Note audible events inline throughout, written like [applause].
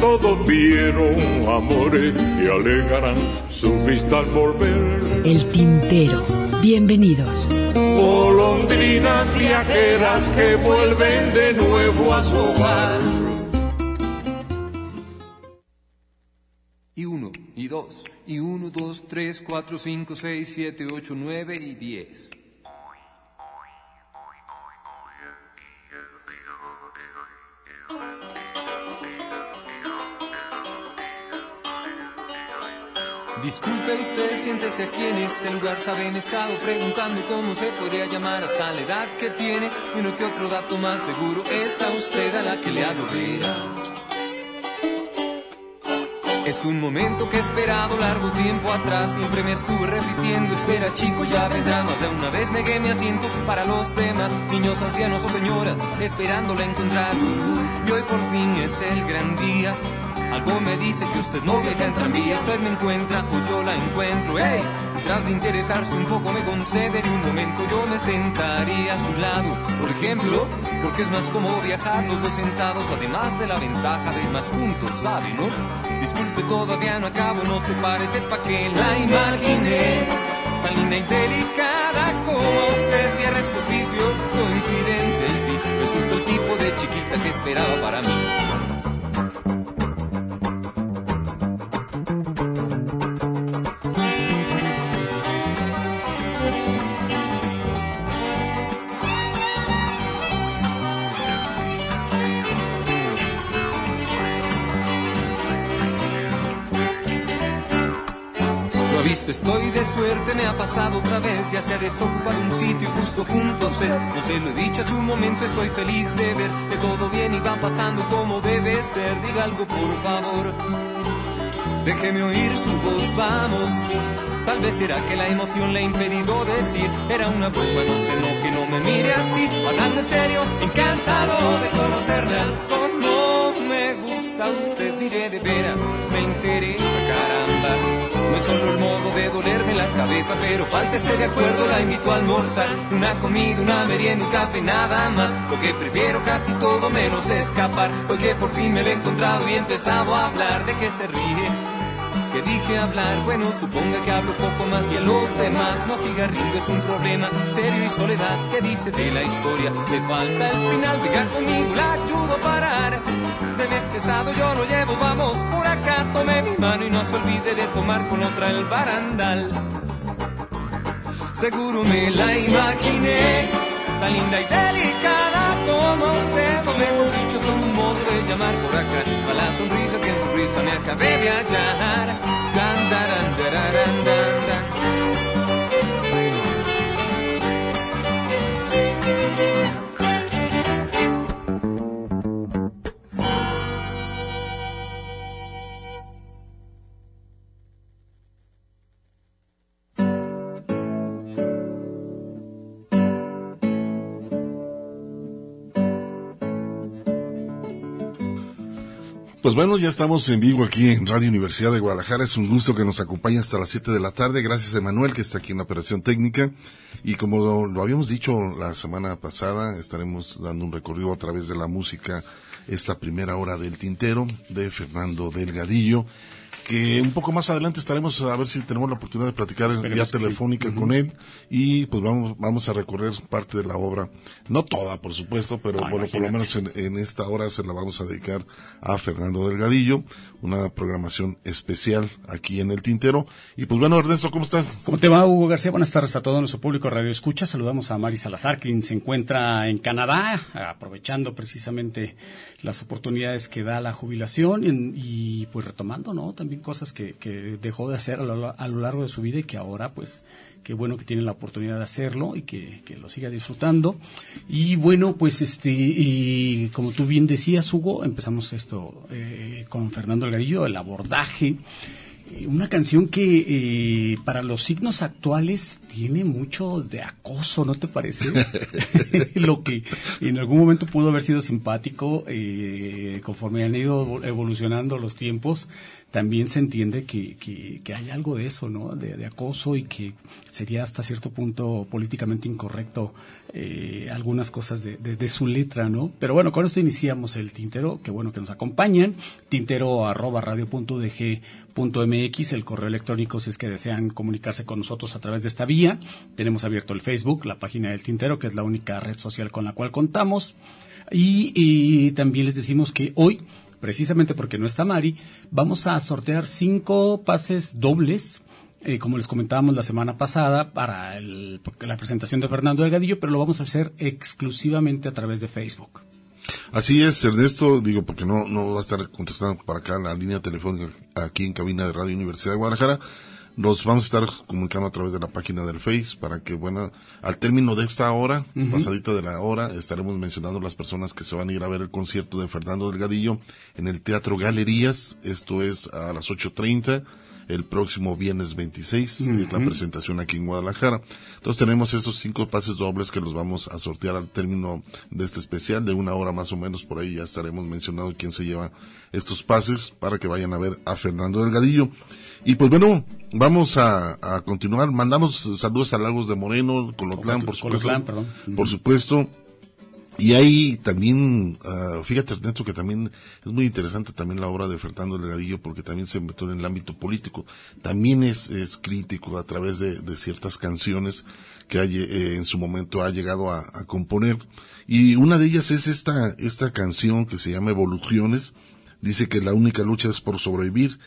Todos vieron amores que alegarán su vista al volver. El Tintero. Bienvenidos. Golondrinas viajeras que vuelven de nuevo a su hogar. Y uno, y dos, y uno, dos, tres, cuatro, cinco, seis, siete, ocho, nueve y diez. Disculpe usted, siéntese aquí en este lugar. Sabe, me he estado preguntando cómo se podría llamar hasta la edad que tiene. Y uno que otro dato más seguro es a usted a la que le hablo. Es un momento que he esperado largo tiempo atrás. Siempre me estuve repitiendo, espera chico, ya vendrá más de una vez. Negué mi asiento para los demás, niños, ancianos o señoras, esperándola encontrar. Y hoy por fin es el gran día. Algo me dice que usted no viaja en tranvía, usted me encuentra o yo la encuentro, ¡hey! Y tras de interesarse un poco me concede un momento yo me sentaría a su lado, por ejemplo, porque es más cómodo viajar los dos sentados, además de la ventaja de ir más juntos, ¿sabe, no? Disculpe, todavía no acabo, no se pare, sepa que la imaginé, tan linda y delicada como usted, viernes propicio, coincidencia, y sí, es justo el tipo de chiquita que esperaba para mí. Estoy de suerte, me ha pasado otra vez, ya se ha desocupado un sitio y justo junto a usted. No se lo he dicho hace un momento, estoy feliz de ver que todo bien y va pasando como debe ser. Diga algo por favor, déjeme oír su voz, vamos. Tal vez será que la emoción le ha impedido decir, era una broma, no se enoje, no me mire así. Hablando en serio, encantado de conocerla. Como me gusta usted, mire de veras, me interesa, caramba. Solo el modo de dolerme la cabeza, pero falta esté de acuerdo, la invito a almorzar. Una comida, una merienda, un café, nada más. Lo que prefiero casi todo menos escapar. Hoy que por fin me lo he encontrado y he empezado a hablar de que se ríe. Que dije hablar, bueno, suponga que hablo poco más a los demás no siga riendo, es un problema serio y soledad. ¿Qué dice de la historia? Le falta el final, venga conmigo, la ayudo a parar. Yo lo llevo, vamos por acá, tome mi mano y no se olvide de tomar con otra el barandal. Seguro me la imaginé, tan linda y delicada como usted. No me dicho solo un modo de llamar por acá, a la sonrisa que en su risa me acabé de hallar. Dan, Pues bueno, ya estamos en vivo aquí en Radio Universidad de Guadalajara. Es un gusto que nos acompañe hasta las 7 de la tarde. Gracias a Emanuel, que está aquí en la operación técnica. Y como lo habíamos dicho la semana pasada, estaremos dando un recorrido a través de la música esta primera hora del tintero de Fernando Delgadillo que un poco más adelante estaremos a ver si tenemos la oportunidad de platicar Esperemos vía sí. telefónica con él y pues vamos vamos a recorrer parte de la obra no toda por supuesto pero No, bueno por lo menos en, en esta hora se la vamos a dedicar a Fernando Delgadillo una programación especial aquí en el tintero y pues bueno Ernesto cómo estás ¿Cómo te va, Hugo García? Buenas tardes a todo nuestro público Radio Escucha. Saludamos a Mari Salazar, quien se encuentra en Canadá, aprovechando precisamente las oportunidades que da la jubilación y pues retomando, ¿no? También cosas que, que dejó de hacer a lo, a lo largo de su vida y que ahora pues qué bueno que tiene la oportunidad de hacerlo y que, que lo siga disfrutando. Y bueno, pues este, y como tú bien decías, Hugo, empezamos esto eh, con Fernando Delgadillo, el abordaje una canción que eh, para los signos actuales tiene mucho de acoso, ¿no te parece? [laughs] [laughs] Lo que en algún momento pudo haber sido simpático, eh, conforme han ido evolucionando los tiempos, también se entiende que, que, hay algo de eso, ¿no? De, acoso y que sería hasta cierto punto políticamente incorrecto eh, algunas cosas de, su letra, ¿no? Pero bueno, con esto iniciamos el tintero, que bueno que nos acompañan, tintero arroba radio punto mx, el correo electrónico si es que desean comunicarse con nosotros a través de esta vía. Tenemos abierto el Facebook, la página del tintero, que es la única red social con la cual contamos. y también les decimos que hoy precisamente porque no está Mari, vamos a sortear cinco pases dobles. Eh, como les comentábamos la semana pasada, para la presentación de Fernando Delgadillo, pero lo vamos a hacer exclusivamente a través de Facebook. Así es, Ernesto, digo, porque no, no va a estar contestando para acá la línea telefónica aquí en cabina de Radio Universidad de Guadalajara. Nos vamos a estar comunicando a través de la página del Face para que, bueno, al término de esta hora, pasadita de la hora, estaremos mencionando las personas que se van a ir a ver el concierto de Fernando Delgadillo en el Teatro Galerías. Esto es a las 8.30 el próximo viernes 26, es la presentación aquí en Guadalajara. Entonces tenemos esos cinco pases dobles que los vamos a sortear al término de este especial, de una hora más o menos, por ahí ya estaremos mencionando quién se lleva estos pases para que vayan a ver a Fernando Delgadillo. Y pues bueno, vamos a, continuar. Mandamos saludos a Lagos de Moreno, Colotlán, por supuesto. Por supuesto. Y ahí también, uh, fíjate Ernesto que también es muy interesante también la obra de Fernando Delgadillo porque también se metió en el ámbito político. También es, es crítico a través de, de ciertas canciones que eh, en su momento ha llegado a, a, componer. Y una de ellas es esta, esta canción que se llama Evoluciones. Dice que la única lucha es por sobrevivir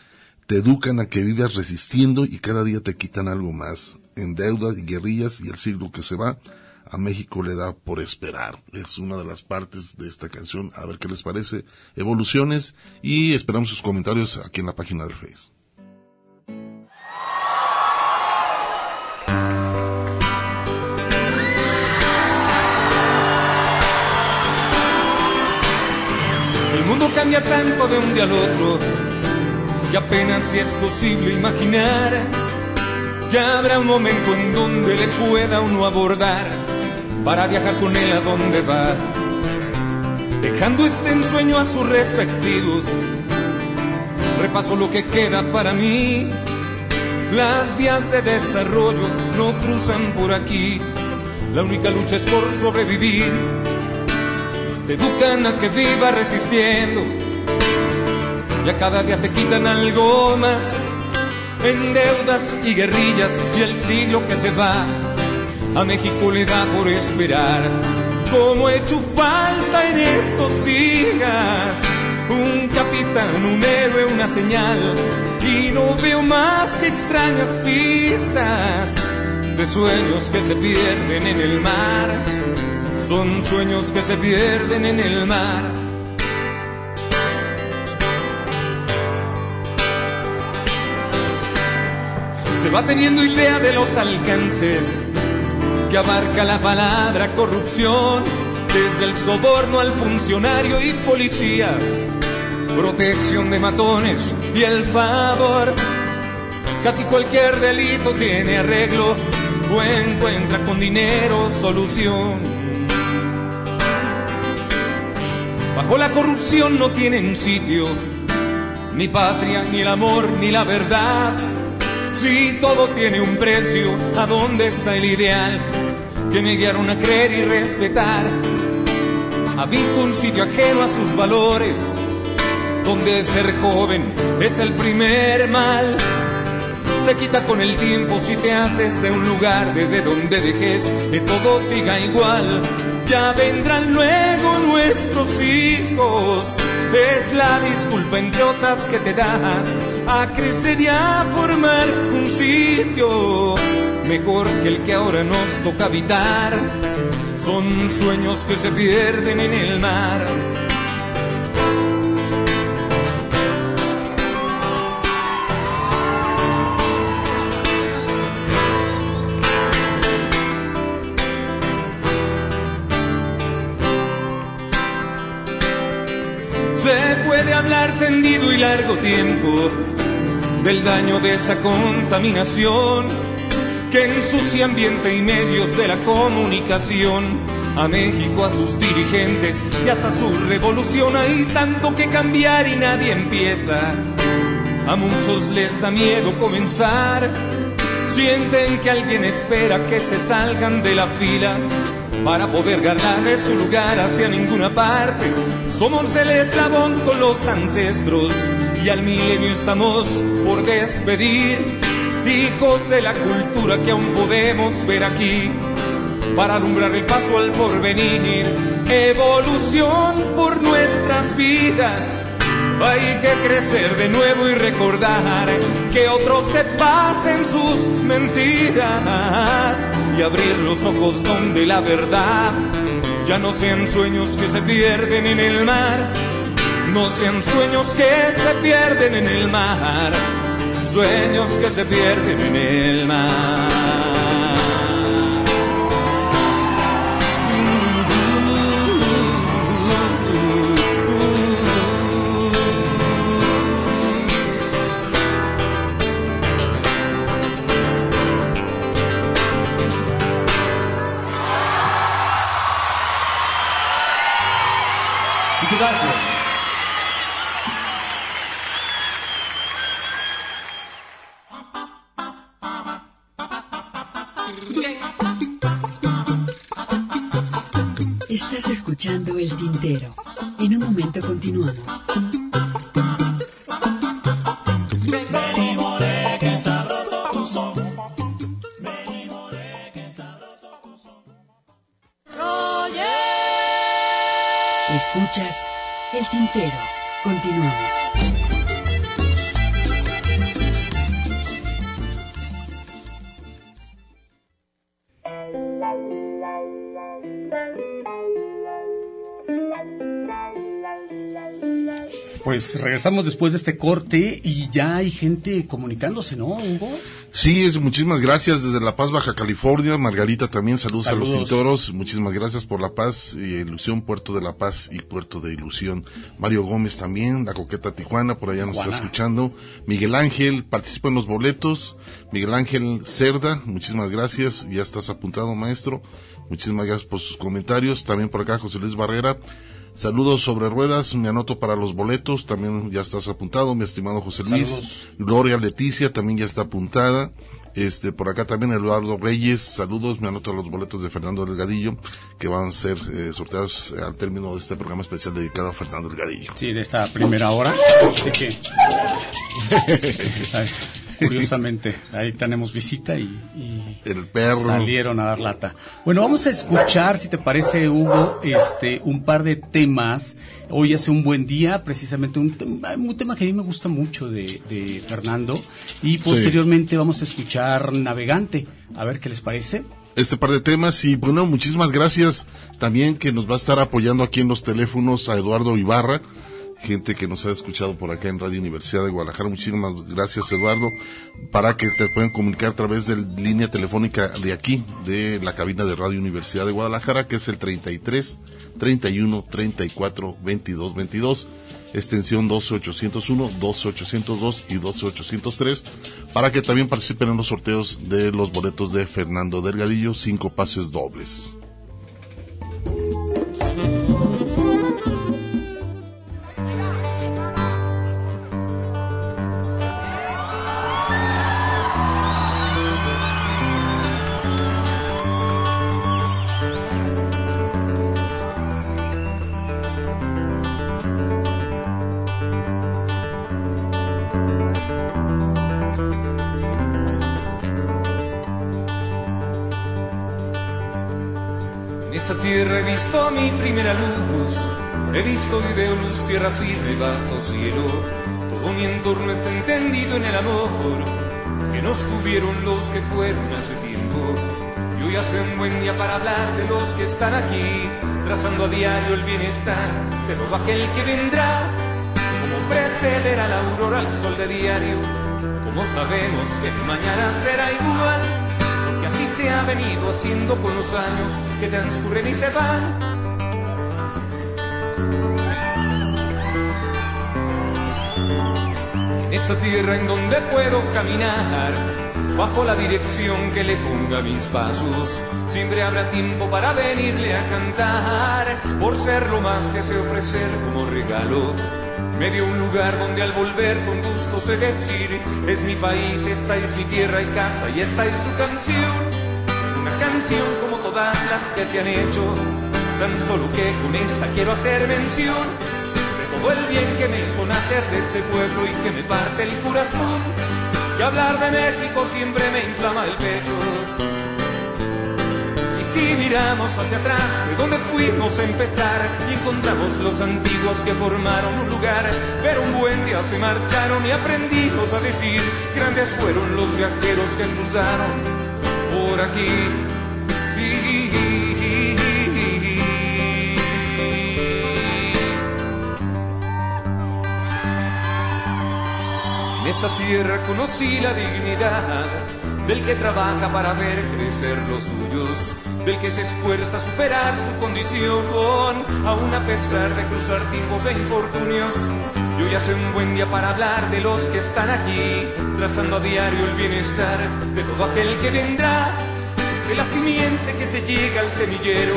te educan a que vivas resistiendo y cada día te quitan algo más. En deudas y guerrillas y el siglo que se va, a México le da por esperar. Es una de las partes de esta canción. A ver qué les parece. Evoluciones y esperamos sus comentarios aquí en la página del Face. El mundo cambia tanto de un día al otro y apenas si es posible imaginar que habrá un momento en donde le pueda uno abordar para viajar con él a donde va, dejando este ensueño a sus respectivos. Repaso lo que queda para mí. Las vías de desarrollo no cruzan por aquí. La única lucha es por sobrevivir. Te educan a que viva resistiendo y a cada día te quitan algo más en deudas y guerrillas y el siglo que se va a México le da por esperar. Como he hecho falta en estos días un capitán, un héroe, una señal y no veo más que extrañas pistas de sueños que se pierden en el mar. Son sueños que se pierden en el mar. Se va teniendo idea de los alcances que abarca la palabra corrupción, desde el soborno al funcionario y policía, protección de matones y el favor. Casi cualquier delito tiene arreglo o encuentra con dinero solución. Bajo la corrupción no tienen sitio ni patria, ni el amor, ni la verdad si todo tiene un precio, ¿a dónde está el ideal que me guiaron a creer y respetar? Habito un sitio ajeno a sus valores, donde ser joven es el primer mal. Se quita con el tiempo si te haces de un lugar desde donde dejes que todo siga igual. Ya vendrán luego nuestros hijos, es la disculpa entre otras que te das a crecer y a formar un sitio mejor que el que ahora nos toca habitar. Son sueños que se pierden en el mar tendido y largo tiempo del daño de esa contaminación que ensucia ambiente y medios de la comunicación. A México, a sus dirigentes y hasta su revolución hay tanto que cambiar y nadie empieza. A muchos les da miedo comenzar, sienten que alguien espera que se salgan de la fila para poder ganar su lugar hacia ninguna parte. Somos el eslabón con los ancestros y al milenio estamos por despedir hijos de la cultura que aún podemos ver aquí, para alumbrar el paso al porvenir, evolución por nuestras vidas. Hay que crecer de nuevo y recordar que otros se pasen sus mentiras y abrir los ojos donde la verdad ya no sean sueños que se pierden en el mar, no sean sueños que se pierden en el mar sueños que se pierden en el mar. Regresamos después de este corte y ya hay gente comunicándose, ¿no, Hugo? Sí, es, muchísimas gracias desde La Paz, Baja California. Margarita también, saludos, a los tintoros. Muchísimas gracias por La Paz y Ilusión, Puerto de La Paz y Puerto de Ilusión. Mario Gómez también, La Coqueta Tijuana, por allá nos está escuchando. Miguel Ángel, participa en los boletos. Miguel Ángel Cerda, muchísimas gracias. Ya estás apuntado, maestro. Muchísimas gracias por sus comentarios. También por acá José Luis Barrera. Saludos sobre ruedas, me anoto para los boletos, también ya estás apuntado, mi estimado José Luis. Gloria Leticia también ya está apuntada. Este, por acá también Eduardo Reyes, saludos, me anoto a los boletos de Fernando Delgadillo, que van a ser eh, sorteados al término de este programa especial dedicado a Fernando Delgadillo. Sí, de esta primera hora. Así que. [laughs] Curiosamente, ahí tenemos visita y, el perro. salieron a dar lata. Bueno, vamos a escuchar, si te parece, Hugo, este, un par de temas. Hoy hace un buen día, precisamente un, un tema que a mí me gusta mucho de, Fernando. Y posteriormente vamos a escuchar Navegante. A ver qué les parece este par de temas y bueno, muchísimas gracias también que nos va a estar apoyando aquí en los teléfonos a Eduardo Ibarra, gente que nos ha escuchado por acá en Radio Universidad de Guadalajara. Muchísimas gracias, Eduardo, para que te puedan comunicar a través de la línea telefónica de aquí, de la cabina de Radio Universidad de Guadalajara, que es el 33 31 34 22 22, extensión 12801, 12802 y 12803, para que también participen en los sorteos de los boletos de Fernando Delgadillo, cinco pases dobles. He visto y veo luz, tierra firme, vasto cielo. Todo mi entorno está entendido en el amor que nos tuvieron los que fueron hace tiempo. Y hoy hace un buen día para hablar de los que están aquí, trazando a diario el bienestar de todo aquel que vendrá. Como precederá la aurora al sol de diario, como sabemos que mañana será igual, porque así se ha venido haciendo con los años que transcurren y se van esta tierra en donde puedo caminar, bajo la dirección que le ponga mis pasos, siempre habrá tiempo para venirle a cantar, por ser lo más que sé ofrecer como regalo. Me dio un lugar donde al volver con gusto sé decir, es mi país, esta es mi tierra y casa y esta es su canción. Una canción como todas las que se han hecho, tan solo que con esta quiero hacer mención el bien que me hizo nacer de este pueblo y que me parte el corazón. Y hablar de México siempre me inflama el pecho. Y si miramos hacia atrás, de donde fuimos a empezar, y encontramos los antiguos que formaron un lugar, pero un buen día se marcharon y aprendimos a decir, grandes fueron los viajeros que cruzaron por aquí. Esta tierra conocí la dignidad del que trabaja para ver crecer los suyos, del que se esfuerza a superar su condición, aún a pesar de cruzar tiempos de infortunios. Yo ya sé un buen día para hablar de los que están aquí, trazando a diario el bienestar de todo aquel que vendrá, de la simiente que se llega al semillero,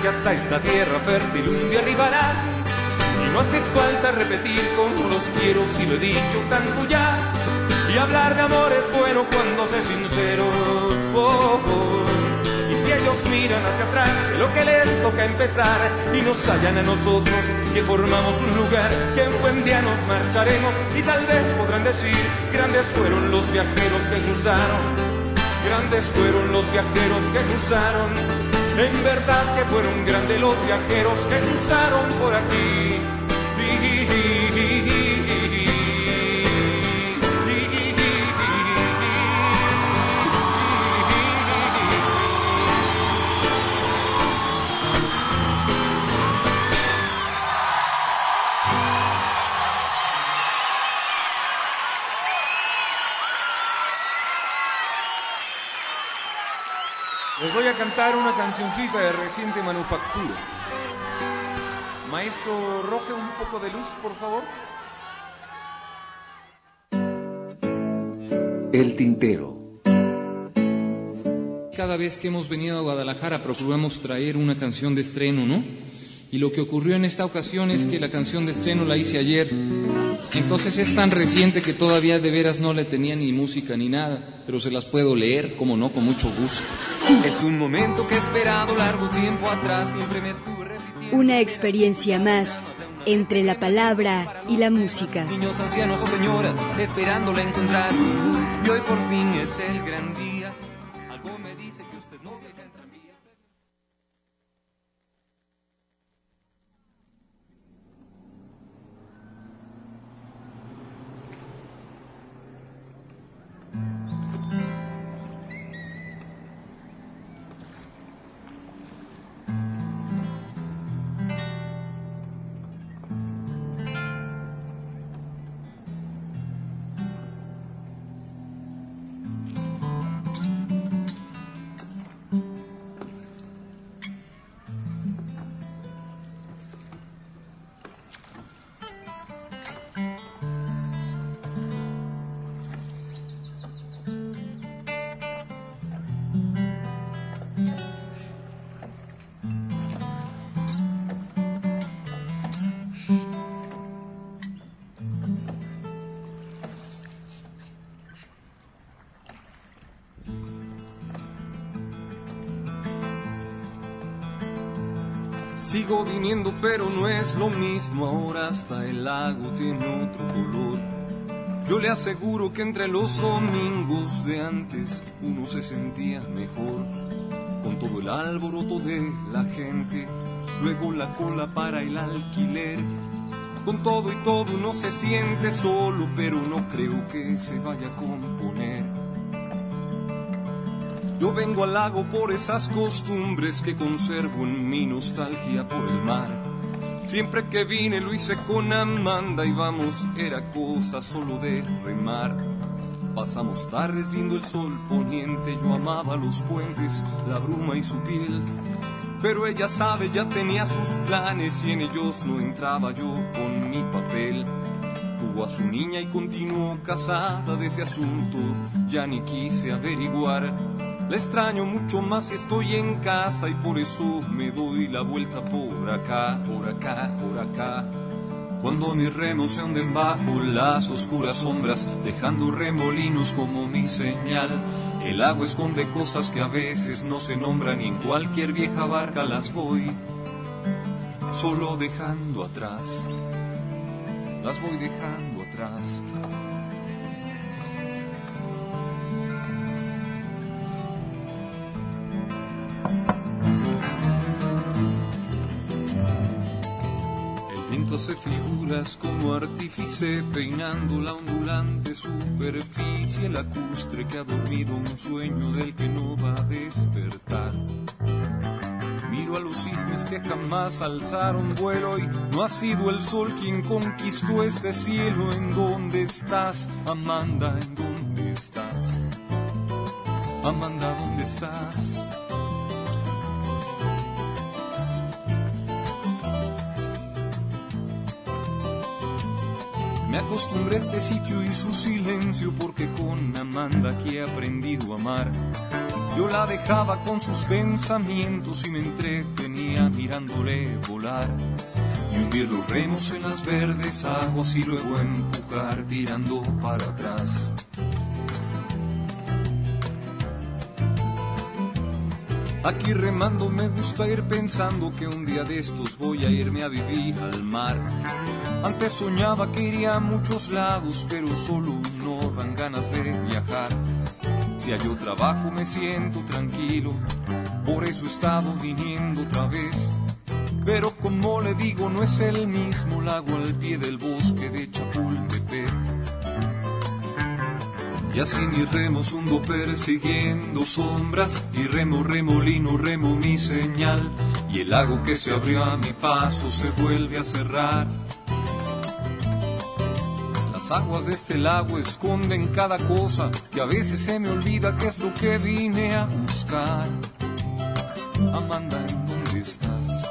que hasta esta tierra fértil un día arribará no hace falta repetir como los quiero si lo he dicho tanto ya. Y hablar de amor es bueno cuando sé sincero. Oh, oh. Y si ellos miran hacia atrás de lo que les toca empezar y nos hallan a nosotros que formamos un lugar que en buen día nos marcharemos y tal vez podrán decir grandes fueron los viajeros que cruzaron. Grandes fueron los viajeros que cruzaron. En verdad que fueron grandes los viajeros que cruzaron por aquí. Les voy a cantar una cancioncita de reciente manufactura. Maestro Roque, un poco de luz, por favor. El tintero. Cada vez que hemos venido a Guadalajara procuramos traer una canción de estreno, ¿no? Y lo que ocurrió en esta ocasión es que la canción de estreno la hice ayer. Entonces es tan reciente que todavía de veras no le tenía ni música ni nada, pero se las puedo leer, como no, con mucho gusto. Es un momento que he esperado largo tiempo atrás, siempre me estuve repitiendo. Una experiencia más entre la palabra y la música. Niños, ancianos o señoras, esperándola encontrar. Y hoy por fin es el gran día. Pero no es lo mismo. Ahora hasta el lago tiene otro color. Yo le aseguro que entre los domingos de antes uno se sentía mejor. Con todo el alboroto de la gente, luego la cola para el alquiler. Con todo y todo uno se siente solo, pero no creo que se vaya a componer. Yo vengo al lago por esas costumbres que conservo en mi nostalgia por el mar. Siempre que vine lo hice con Amanda y vamos, era cosa solo de remar. Pasamos tardes viendo el sol poniente, yo amaba los puentes, la bruma y su piel. Pero ella sabe, ya tenía sus planes y en ellos no entraba yo con mi papel. Tuvo a su niña y continuó casada de ese asunto, ya ni quise averiguar. La extraño mucho más si estoy en casa y por eso me doy la vuelta por acá, por acá, por acá. Cuando mis remos se hunden bajo las oscuras sombras, dejando remolinos como mi señal. El agua esconde cosas que a veces no se nombran y en cualquier vieja barca las voy solo dejando atrás. Las voy dejando atrás. Hace figuras como artífice peinando la ondulante superficie lacustre que ha dormido un sueño del que no va a despertar. Miro a los cisnes que jamás alzaron vuelo y no ha sido el sol quien conquistó este cielo. ¿En dónde estás, Amanda? ¿En dónde estás? Amanda, ¿dónde estás? Me acostumbré a este sitio y su silencio porque con Amanda aquí he aprendido a amar. Yo la dejaba con sus pensamientos y me entretenía mirándole volar. Y hundir los remos en las verdes aguas y luego empujar tirando para atrás. Aquí remando me gusta ir pensando que un día de estos voy a irme a vivir al mar antes soñaba que iría a muchos lados, pero solo no dan ganas de viajar. Si otro trabajo me siento tranquilo, por eso he estado viniendo otra vez. Pero como le digo, no es el mismo lago al pie del bosque de Chapultepec. Y así mis remos hundo persiguiendo sombras y remo, remolino, remo mi señal. Y el lago que se abrió a mi paso se vuelve a cerrar las aguas de este lago esconden cada cosa que a veces se me olvida que es lo que vine a buscar. Amanda, ¿en dónde estás?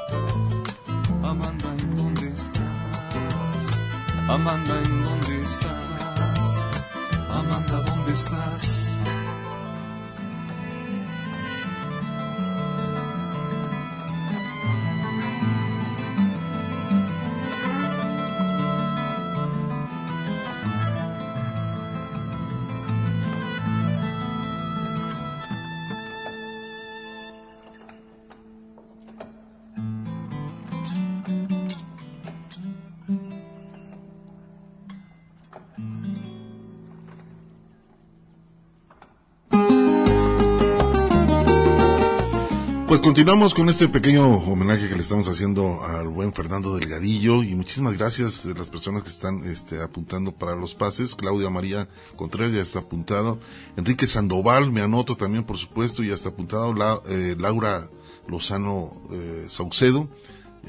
Amanda, ¿en dónde estás? Amanda, ¿en dónde estás? Pues continuamos con este pequeño homenaje que le estamos haciendo al buen Fernando Delgadillo y muchísimas gracias a las personas que están este, apuntando para los pases. Claudia María Contreras ya está apuntado. Enrique Sandoval, me anoto también por supuesto, ya está apuntado. La, eh, Laura Lozano eh, Saucedo,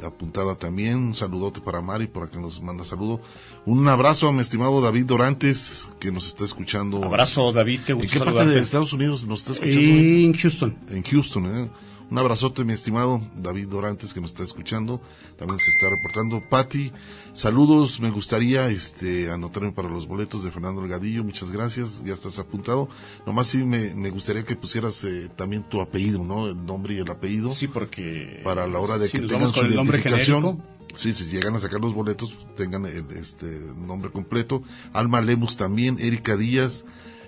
apuntada también. Un saludote para Mari, por acá nos manda saludo. Un abrazo a mi estimado David Dorantes, que nos está escuchando. Abrazo, David, te ¿En qué parte de Estados Unidos nos está escuchando? En Houston. En Houston, ¿eh? Un abrazote, mi estimado David Dorantes, que nos está escuchando. También se está reportando. Patti, saludos. Me gustaría este, anotarme para los boletos de Fernando Delgadillo. Muchas gracias. Ya estás apuntado. Nomás sí me, gustaría que pusieras eh, también tu apellido, ¿no? El nombre y el apellido. Sí, porque. Para la hora de que tengan su identificación. Sí, si llegan a sacar los boletos, tengan el este, nombre completo. Alma Lemus también. Erika Díaz.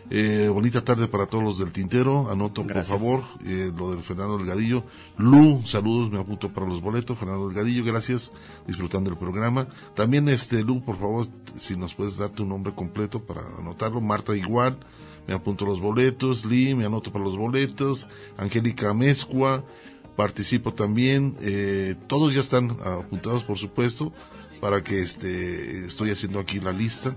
Eh, bonita tarde para todos los del Tintero. Anoto, por favor, eh, lo del Fernando Delgadillo. Lu, saludos, me apunto para los boletos. Fernando Delgadillo, gracias. Disfrutando el programa. También, este, Lu, por favor, si nos puedes dar tu nombre completo para anotarlo. Marta, igual. Me apunto los boletos. Lee, me anoto para los boletos. Angélica Mezcua, participo también. Eh, todos ya están apuntados, por supuesto, para que este, estoy haciendo aquí la lista.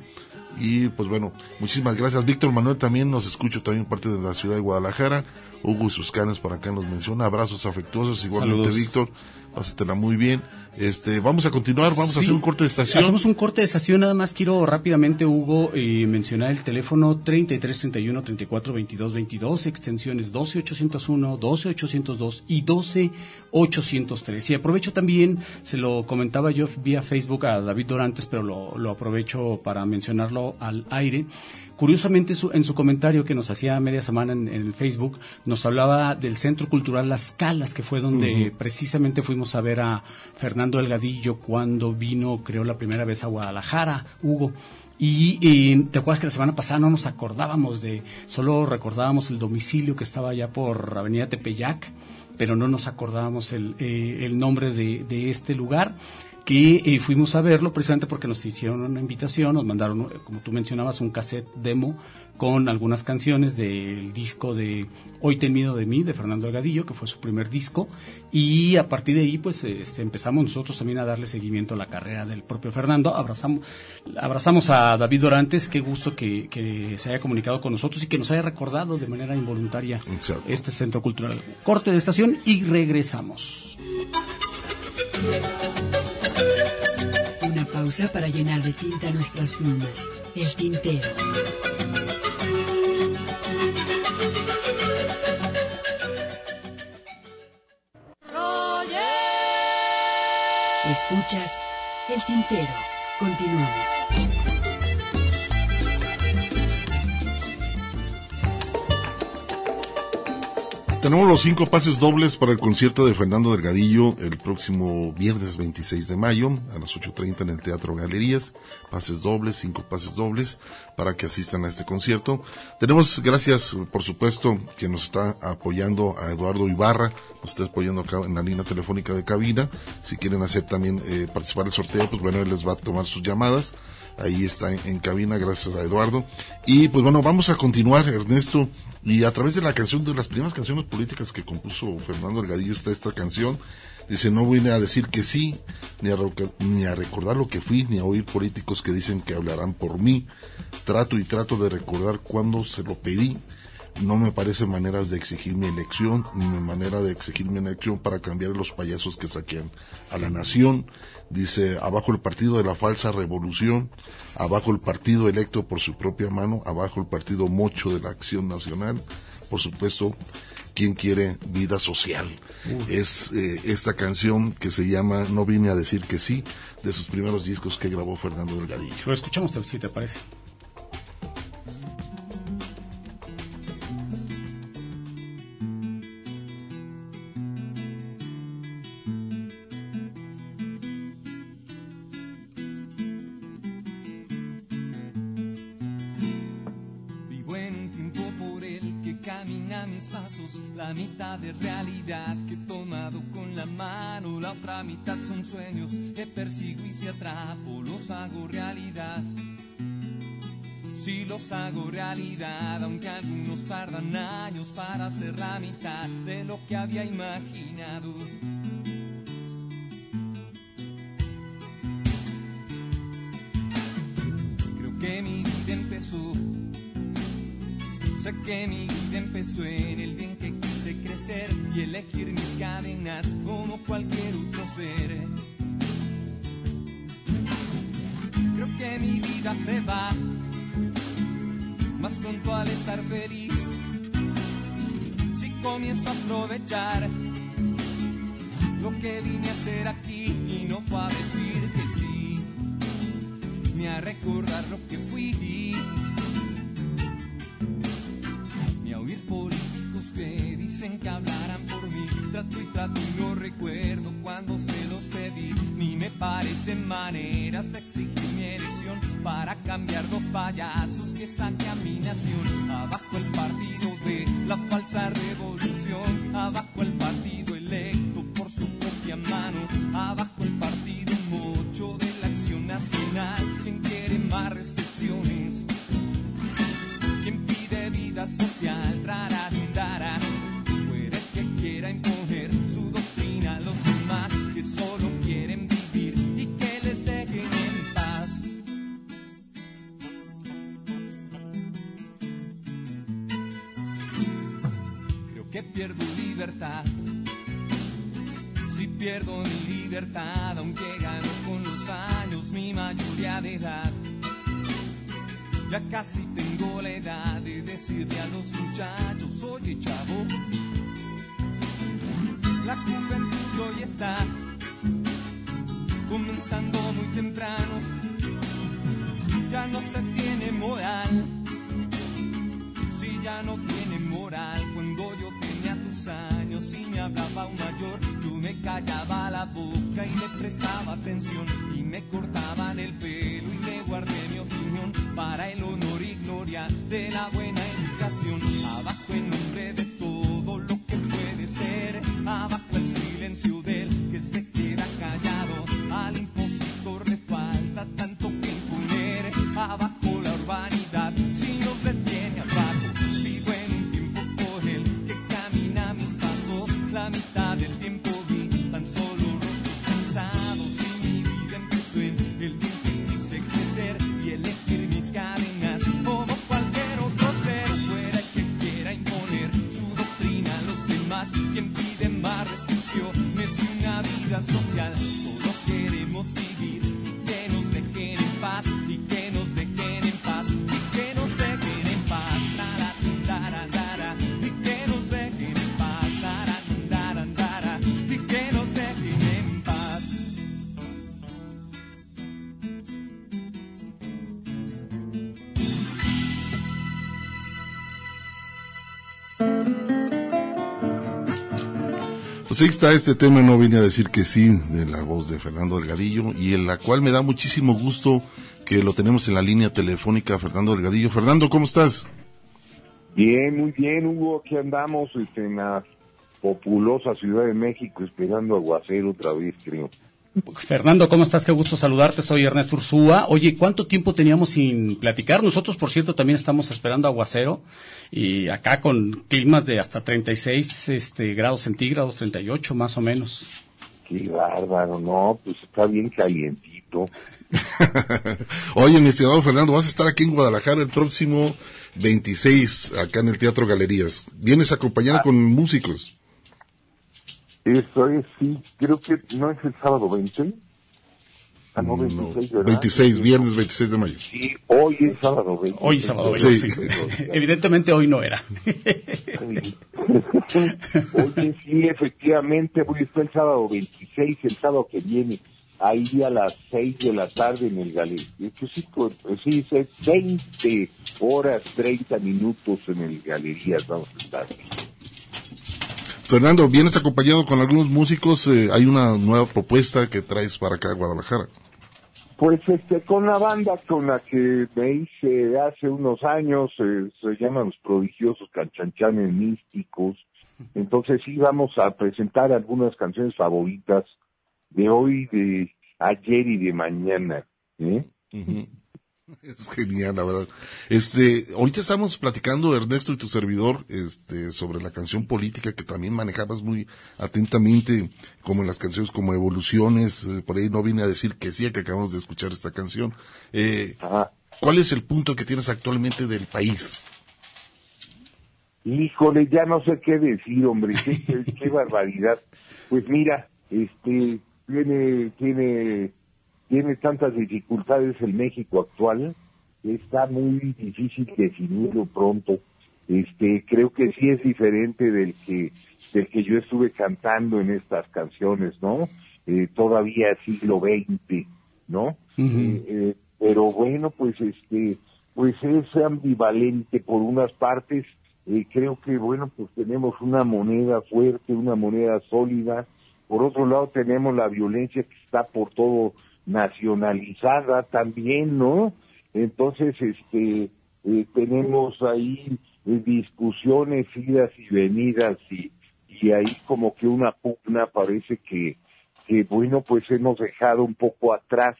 Y pues bueno, muchísimas gracias. Víctor Manuel también nos escucho también parte de la ciudad de Guadalajara. Hugo y sus canes por acá nos menciona. Abrazos afectuosos. Igualmente, Víctor, pásatela muy bien. Este, vamos a continuar, vamos a hacer un corte de estación. Hacemos un corte de estación, nada más quiero rápidamente, Hugo, eh, mencionar el teléfono 33 31 34 22 22, extensiones 12 801, 12 802 y 12 803. Y aprovecho también, se lo comentaba yo vía Facebook a David Dorantes, pero lo, lo aprovecho para mencionarlo al aire. Curiosamente, su- en su comentario que nos hacía media semana en, en el Facebook, nos hablaba del Centro Cultural Las Calas, que fue donde precisamente fuimos a ver a Fernando Delgadillo cuando vino, creo, la primera vez a Guadalajara, Hugo. Y, y, te acuerdas que la semana pasada no nos acordábamos de, solo recordábamos el domicilio que estaba allá por Avenida Tepeyac, pero no nos acordábamos el, eh, el nombre de, de este lugar eh, fuimos a verlo precisamente porque nos hicieron una invitación, nos mandaron, eh, como tú mencionabas, un cassette demo con algunas canciones del disco de Hoy ten miedo de mí, de Fernando Delgadillo, que fue su primer disco, y a partir de ahí pues este, empezamos nosotros también a darle seguimiento a la carrera del propio Fernando, abrazamos, abrazamos a David Dorantes, qué gusto que, que se haya comunicado con nosotros y que nos haya recordado de manera involuntaria Exacto. este centro cultural. Corte de estación y regresamos. Pausa para llenar de tinta nuestras plumas. El tintero. Escuchas El tintero. Continuamos. Tenemos los cinco pases dobles para el concierto de Fernando Delgadillo el próximo viernes 26 de mayo a las 8.30 en el Teatro Galerías. Pases dobles, cinco pases dobles para que asistan a este concierto. Tenemos, gracias por supuesto, que nos está apoyando a Eduardo Ibarra, nos está apoyando acá en la línea telefónica de cabina. Si quieren hacer también eh, participar del sorteo, pues bueno, él les va a tomar sus llamadas. Ahí está en, cabina, gracias a Eduardo. Y pues bueno, vamos a continuar, Ernesto. Y a través de la canción, de las primeras canciones políticas que compuso Fernando Delgadillo está esta canción. Dice, no vine a decir que sí, ni a, ni a recordar lo que fui, ni a oír políticos que dicen que hablarán por mí. Trato y trato de recordar cuándo se lo pedí. No me parece maneras de exigir mi elección, ni mi manera de exigir mi elección para cambiar los payasos que saquean a la nación. Dice, abajo el partido de la falsa revolución, abajo el partido electo por su propia mano, abajo el partido mocho de la acción nacional. Por supuesto, quien quiere vida social. Es eh, esta canción que se llama No vine a decir que sí, de sus primeros discos que grabó Fernando Delgadillo. Lo escuchamos, si te parece. Mitad de realidad que he tomado con la mano, la otra mitad son sueños que persigo y si atrapo, los hago realidad. Si los hago realidad, aunque algunos tardan años para hacer la mitad de lo que había imaginado. Creo que mi vida empezó Sé que mi vida empezó en el día en que quise crecer y elegir mis cadenas como cualquier otro ser. Creo que mi vida se va más pronto al estar feliz. Si comienzo a aprovechar lo que vine a hacer aquí y no fue a decir que sí, ni a recordar lo que fui políticos que dicen que hablarán por mí. Trato y trato y no recuerdo cuando se los pedí, ni me parecen maneras de exigir mi elección para cambiar dos payasos que sacan mi nación. Abajo el partido de la falsa revolución, abajo el partido electo por su propia mano, abajo el partido mocho de la acción nacional. Quien quiere más restricciones? quien pide vida social pierdo libertad. Si pierdo mi libertad, aunque gano con los años mi mayoría de edad. Ya casi tengo la edad de decirle a los muchachos, oye chavo, la juventud hoy está comenzando muy temprano, ya no se tiene moral, si ya no tiene moral, cuando años y me hablaba un mayor, yo me callaba la boca y le prestaba atención. Y me cortaban el pelo y le guardé mi opinión. Para el honor y gloria de la buena educación, abajo en nombre de todo lo que puede ser, abajo el silencio del que se queda callado, Está este tema, no vine a decir que sí, de la voz de Fernando Delgadillo, y en la cual me da muchísimo gusto que lo tenemos en la línea telefónica, Fernando Delgadillo. Fernando, ¿cómo estás? Bien, muy bien, Hugo. Aquí andamos este, en la populosa Ciudad de México esperando aguacero otra vez, creo. Fernando, ¿cómo estás? Qué gusto saludarte. Soy Ernesto Ursúa. Oye, ¿cuánto tiempo teníamos sin platicar? Nosotros, por cierto, también estamos esperando aguacero y acá con climas de hasta 36 este, grados centígrados, 38 más o menos. Qué bárbaro, no, pues está bien calientito. [laughs] Oye, mi estimado Fernando, vas a estar aquí en Guadalajara el próximo 26, acá en el Teatro Galerías. Vienes acompañado con músicos. Eso es, sí, creo que no es el sábado 20. Ah, no, 26, ¿verdad? 26, viernes 26 de mayo. Sí, hoy es sábado 20. Hoy es sábado Sí. 20. [laughs] Evidentemente hoy no era. Oye, sí, efectivamente, hoy está el sábado 26, el sábado que viene, ahí a las 6 de la tarde en el Galería. Sí, pues, sí, es 20 horas 30 minutos en el Galería, vamos a estar. Fernando, vienes acompañado con algunos músicos. eh, hay una nueva propuesta que traes para acá a Guadalajara. Pues este, con la banda con la que me hice hace unos años, eh, se llaman los prodigiosos canchanchanes místicos. Entonces sí vamos a presentar algunas canciones favoritas de hoy, de ayer y de mañana. ¿eh? [laughs] Es genial, la verdad. Este, ahorita estamos platicando, Ernesto y tu servidor, este, sobre la canción política que también manejabas muy atentamente, como en las canciones como Evoluciones, eh, por ahí no vine a decir que sí, que acabamos de escuchar esta canción. Eh. ¿Cuál es el punto que tienes actualmente del país? Híjole, ya no sé qué decir, hombre, qué, qué- qué [laughs] barbaridad. Pues mira, este, tiene, tiene, tiene tantas dificultades el México actual, está muy difícil definirlo pronto. Este, creo que sí es diferente del que, del que yo estuve cantando en estas canciones, ¿no? Eh, todavía siglo XX, ¿no? Eh, eh, pero bueno, pues este, pues es ambivalente por unas partes. eh, creo que bueno, pues tenemos una moneda fuerte, una moneda sólida. Por otro lado tenemos la violencia que está por todo nacionalizada también, ¿no? Entonces, este, eh, tenemos ahí eh, discusiones, idas y venidas y, y ahí como que una pugna parece que, que bueno, pues hemos dejado un poco atrás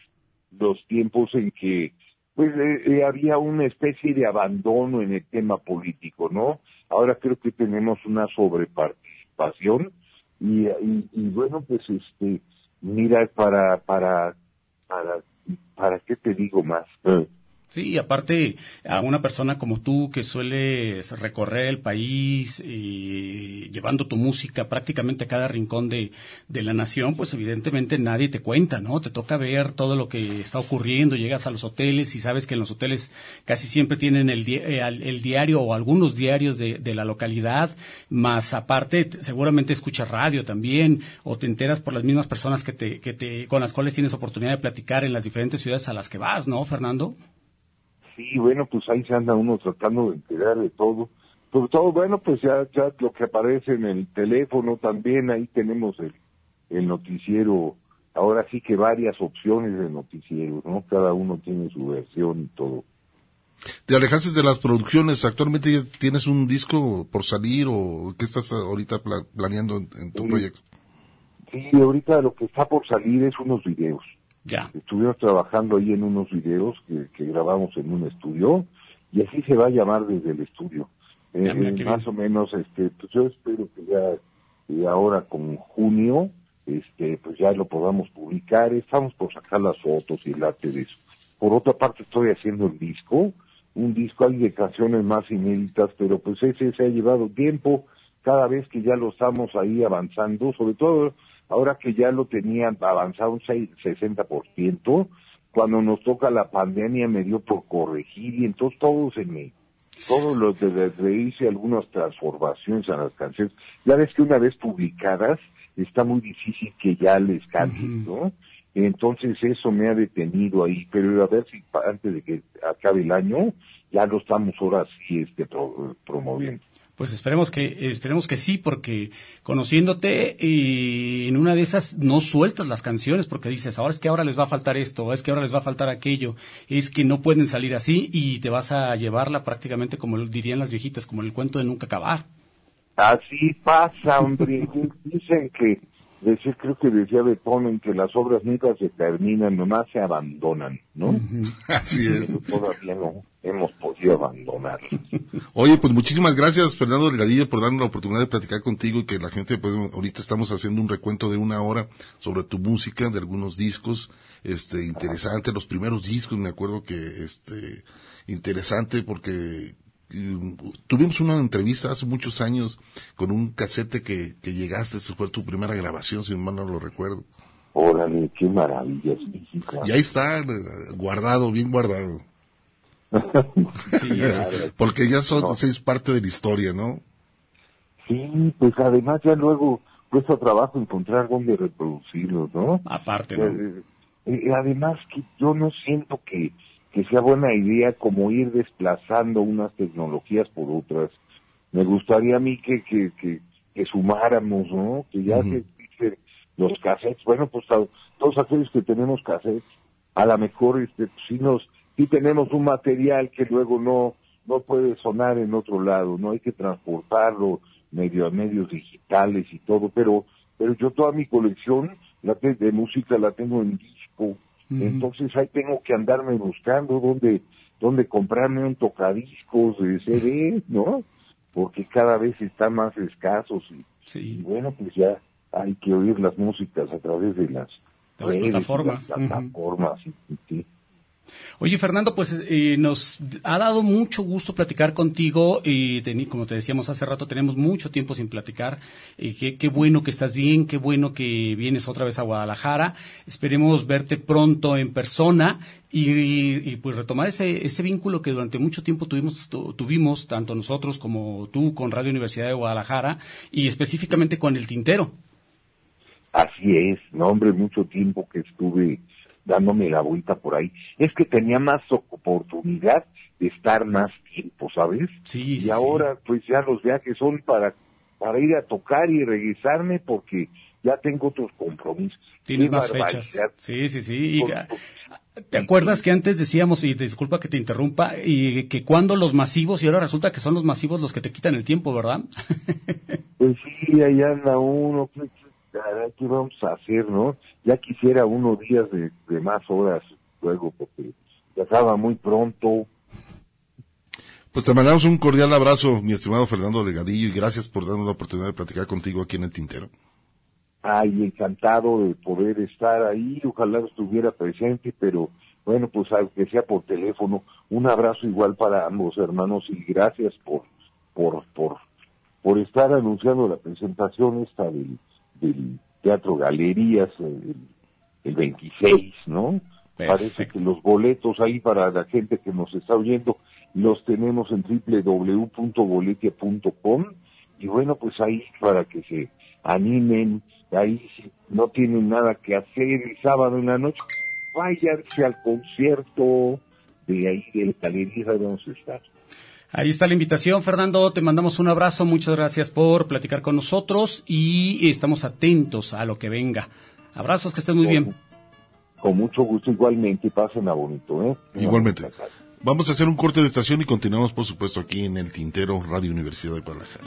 los tiempos en que pues eh, había una especie de abandono en el tema político, ¿no? Ahora creo que tenemos una sobreparticipación y, y, y bueno, pues este, mira, para, para, para, para qué te digo más. Eh, Sí, aparte a una persona como tú que sueles recorrer el país y llevando tu música prácticamente a cada rincón de, de, la nación, pues evidentemente nadie te cuenta, ¿no? Te toca ver todo lo que está ocurriendo, llegas a los hoteles y sabes que en los hoteles casi siempre tienen el, eh, el diario o algunos diarios de, de, la localidad, más aparte seguramente escuchas radio también o te enteras por las mismas personas que te, que te, con las cuales tienes oportunidad de platicar en las diferentes ciudades a las que vas, ¿no, Fernando? Sí, bueno, pues ahí se anda uno tratando de enterar de todo. Sobre todo, bueno, pues ya, ya lo que aparece en el teléfono también, ahí tenemos el, el noticiero, ahora sí que varias opciones de noticiero, ¿no? Cada uno tiene su versión y todo. ¿Te alejaste de las producciones? ¿Actualmente tienes un disco por salir o qué estás ahorita planeando en, tu proyecto? Sí, ahorita lo que está por salir es unos videos. Ya. Estuvimos trabajando ahí en unos videos que, grabamos en un estudio y así se va a llamar desde el estudio. Eh, más o menos, este, pues yo espero que ya eh, ahora con junio, este, pues ya lo podamos publicar. Estamos por sacar las fotos y el arte de eso. Por otra parte, estoy haciendo el disco, un disco hay de canciones más inéditas, pero pues ese se ha llevado tiempo. Cada vez que ya lo estamos ahí avanzando, sobre todo ahora que ya lo tenían avanzado un 60%, cuando nos toca la pandemia me dio por corregir y entonces todo se me, todo lo de, hice algunas transformaciones a las canciones. Ya ves que una vez publicadas está muy difícil que ya les cambien, ¿no? Entonces eso me ha detenido ahí, pero a ver si antes de que acabe el año ya lo estamos ahora sí este, promoviendo. Pues esperemos que, esperemos que sí, porque conociéndote, y en una de esas no sueltas las canciones porque dices, ahora es que ahora les va a faltar esto, es que ahora les va a faltar aquello, es que no pueden salir así y te vas a llevarla prácticamente como dirían las viejitas, como el cuento de nunca acabar. Así pasa, hombre. [laughs] Dicen que, decir, creo que decía Beethoven que las obras nunca se terminan, nomás se abandonan, ¿no? [laughs] Así es. todavía no hemos podido abandonar. [laughs] Oye, pues muchísimas gracias, Fernando Delgadillo, por darnos la oportunidad de platicar contigo y que la gente, pues ahorita estamos haciendo un recuento de una hora sobre tu música, de algunos discos, este, interesante, los primeros discos, me acuerdo que, este, interesante porque tuvimos una entrevista hace muchos años con un casete que, que llegaste, esa fue tu primera grabación, si mal no lo recuerdo. Órale, qué maravilla. Y ahí está, eh, guardado, bien guardado. [laughs] sí, [laughs] porque ya son, es parte de la historia, ¿no? Sí, pues además ya luego cuesta trabajo encontrar dónde reproducirlos, ¿no? Aparte, ¿no? Eh, eh, además que yo no siento que, que sea buena idea como ir desplazando unas tecnologías por otras. Me gustaría a mí que, que, que, sumáramos, ¿no? Que ya se se los cassettes, bueno, pues todos aquellos que tenemos cassettes, a lo mejor este, pues, sí nos sí tenemos un material que luego no, no puede sonar en otro lado, no hay que transportarlo medio a medios digitales y todo, pero, pero yo toda mi colección la de música la tengo en disco, entonces ahí tengo que andarme buscando dónde, dónde comprarme un tocadiscos de CD, ¿no? Porque cada vez están más escasos y, bueno, pues ya hay que oír las músicas a través de las, plataformas. plataformas Oye, Fernando, pues eh, nos ha dado mucho gusto platicar contigo y como te decíamos hace rato, tenemos mucho tiempo sin platicar. y qué, bueno que estás bien, qué bueno que vienes otra vez a Guadalajara. Esperemos verte pronto en persona y, pues retomar ese, ese vínculo que durante mucho tiempo tuvimos, tuvimos, tanto nosotros como tú, con Radio Universidad de Guadalajara y específicamente con el Tintero. Así es, no hombre, mucho tiempo que estuve dándome la vuelta por ahí. Es que tenía más oportunidad de estar más tiempo, ¿sabes? Sí, y ahora pues ya los viajes son para para ir a tocar y regresarme porque ya tengo otros compromisos. Tienes más fechas. Sí, sí, sí. ¿Te acuerdas que antes decíamos, y disculpa que te interrumpa, y que cuando los masivos, y ahora resulta que son los masivos los que te quitan el tiempo, ¿verdad? [laughs] pues sí, ahí anda uno, ¿qué vamos a hacer, no? Ya quisiera unos días de, más horas luego, porque ya acaba muy pronto. Pues te mandamos un cordial abrazo, mi estimado Fernando Legadillo, y gracias por darnos la oportunidad de platicar contigo aquí en el Tintero. Ay, encantado de poder estar ahí, ojalá estuviera presente, pero bueno, pues aunque sea por teléfono, un abrazo igual para ambos hermanos y gracias por, por, por, por estar anunciando la presentación esta del, del Teatro Galerías el, el 26, ¿no? Parece que los boletos ahí para la gente que nos está oyendo los tenemos en www.boletia.com y bueno, pues ahí para que se animen, ahí si no tienen nada que hacer el sábado en la noche, váyanse al concierto de ahí del Galería de vamos a estar. Ahí está la invitación, Fernando. Te mandamos un abrazo. Muchas gracias por platicar con nosotros y estamos atentos a lo que venga. Abrazos, que estén muy bien. Con mucho gusto, igualmente. Pasen a bonito, ¿eh? Igualmente. Vamos a hacer un corte de estación y continuamos, por supuesto, aquí en el Tintero Radio Universidad de Guadalajara.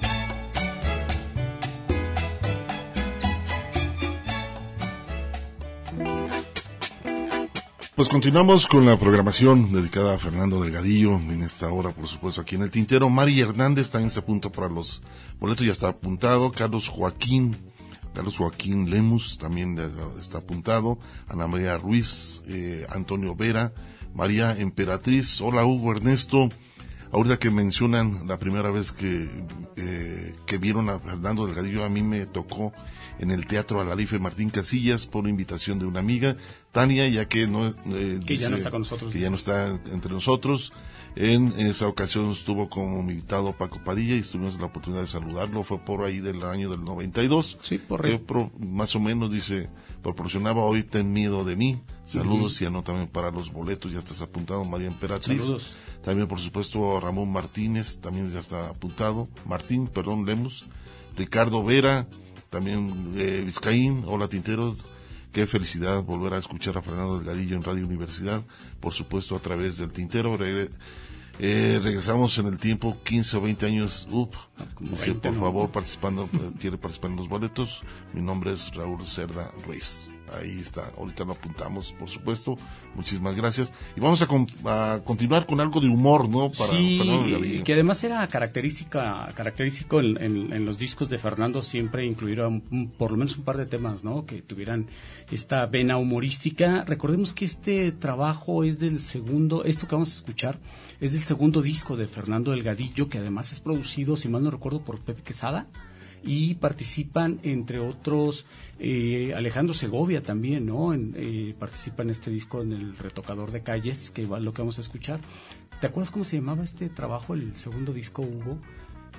Pues continuamos con la programación dedicada a Fernando Delgadillo en esta hora, por supuesto, aquí en el Tintero. Mari Hernández también se apunta para los boletos, ya está apuntado. Carlos Joaquín, Carlos Joaquín Lemus también está apuntado. Ana María Ruiz, eh, Antonio Vera, María Emperatriz. Hola Hugo Ernesto. Ahorita que mencionan la primera vez que, eh, que vieron a Fernando Delgadillo, a mí me tocó en el Teatro Alarife Martín Casillas por invitación de una amiga, Tania, ya que no, eh, Que ya no está con nosotros. Que ya no está entre nosotros. En esa ocasión estuvo como invitado Paco Padilla y tuvimos la oportunidad de saludarlo. Fue por ahí del año del 92. Sí, por ahí. pro- más o menos dice, proporcionaba hoy ten miedo de mí. Saludos y ano también para los boletos, ya estás apuntado, María Emperatriz. Saludos. También, por supuesto, Ramón Martínez, también ya está apuntado. Martín, perdón, Lemus. Ricardo Vera, también eh, Vizcaín. Hola, Tinteros. Qué felicidad volver a escuchar a Fernando Delgadillo en Radio Universidad, por supuesto, a través del Tintero. Eh, regresamos en el tiempo, 15 o 20 años. Up, dice, 20, por favor, participando, eh, quiere participar en los boletos. Mi nombre es Raúl Cerda Ruiz. Ahí está, ahorita lo apuntamos, por supuesto. Muchísimas gracias. Y vamos a, con- a continuar con algo de humor, ¿no? Para sí, Fernando que además era característica, característico en, en- en los discos de Fernando siempre incluir un- un- por lo menos un par de temas, ¿no? Que tuvieran esta vena humorística. Recordemos que este trabajo es del segundo, esto que vamos a escuchar, es del segundo disco de Fernando Delgadillo, que además es producido, si mal no recuerdo, por Pepe Quesada. Y participan, entre otros, eh, Alejandro Segovia también, ¿no? En, eh, participa en este disco en el retocador de calles, que va lo que vamos a escuchar. ¿Te acuerdas cómo se llamaba este trabajo, el segundo disco, Hugo?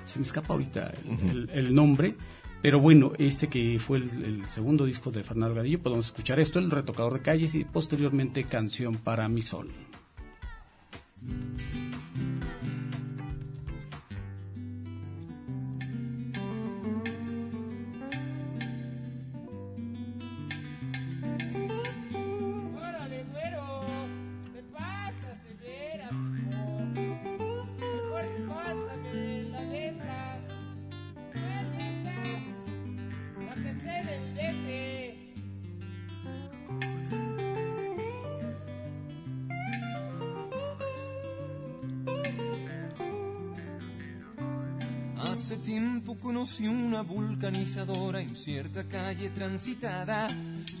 Se me escapa ahorita el, el- el nombre, pero bueno, este que fue el, el segundo disco de Fernando Gadillo, podemos escuchar esto, el retocador de calles y posteriormente Canción para mi sol. Órale, vulcanizadora en cierta calle transitada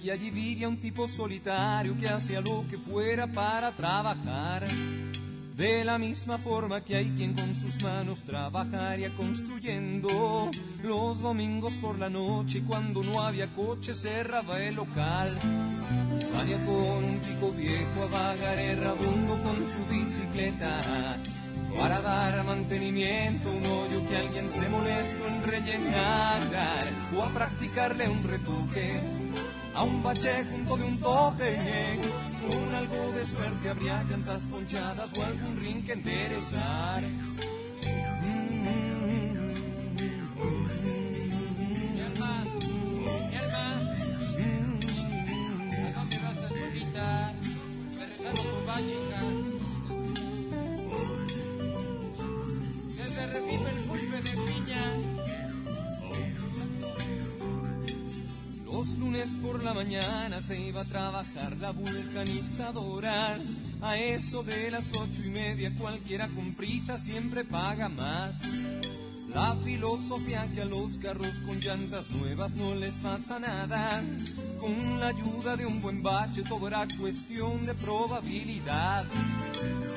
y allí vivía un tipo solitario que hacía lo que fuera para trabajar. De la misma forma que hay quien con sus manos trabajaría construyendo. Los domingos por la noche cuando no había coche cerraba el local. Salía con un chico viejo a vagar errabundo con su bicicleta para dar mantenimiento a un hoyo que alguien se molestó en rellenar o a practicarle un retoque a un bache junto de un tope. Con algo de suerte habría llantas ponchadas o algún rin que enderezar. Por la mañana se iba a trabajar la vulcanizadora. A eso de las ocho y media cualquiera con prisa siempre paga más. La filosofía que a los carros con llantas nuevas no les pasa nada. Con la ayuda de un buen bache todo era cuestión de probabilidad.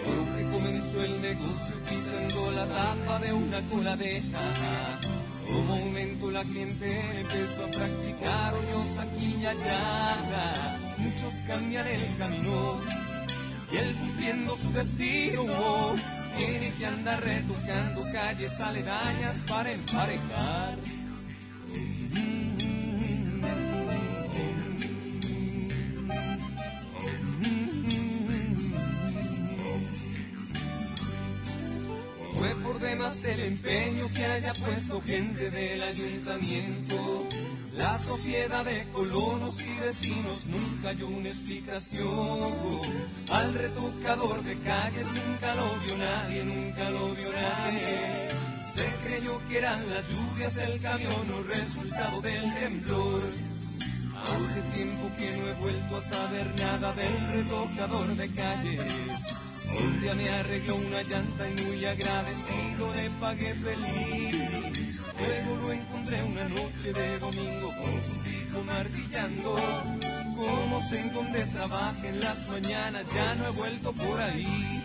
Pero que comenzó el negocio quitando la tapa de una coladeja. Como aumento la cliente empezó a practicar hoyos aquí y allá. Muchos cambian el camino y él cumpliendo su destino tiene que andar retocando calles aledañas para emparejar. Fue por demás el empeño que haya puesto gente del ayuntamiento. La sociedad de colonos y vecinos nunca halló una explicación. Al retocador de calles nunca lo vio nadie, nunca lo vio nadie. Se creyó que eran las lluvias, el camión o resultado del temblor. Hace tiempo que no he vuelto a saber nada del retocador de calles. Un día me arregló una llanta y muy agradecido le pagué feliz. Luego lo encontré una noche de domingo con su pico martillando. Como sé en donde trabaja en las mañanas, ya no he vuelto por ahí.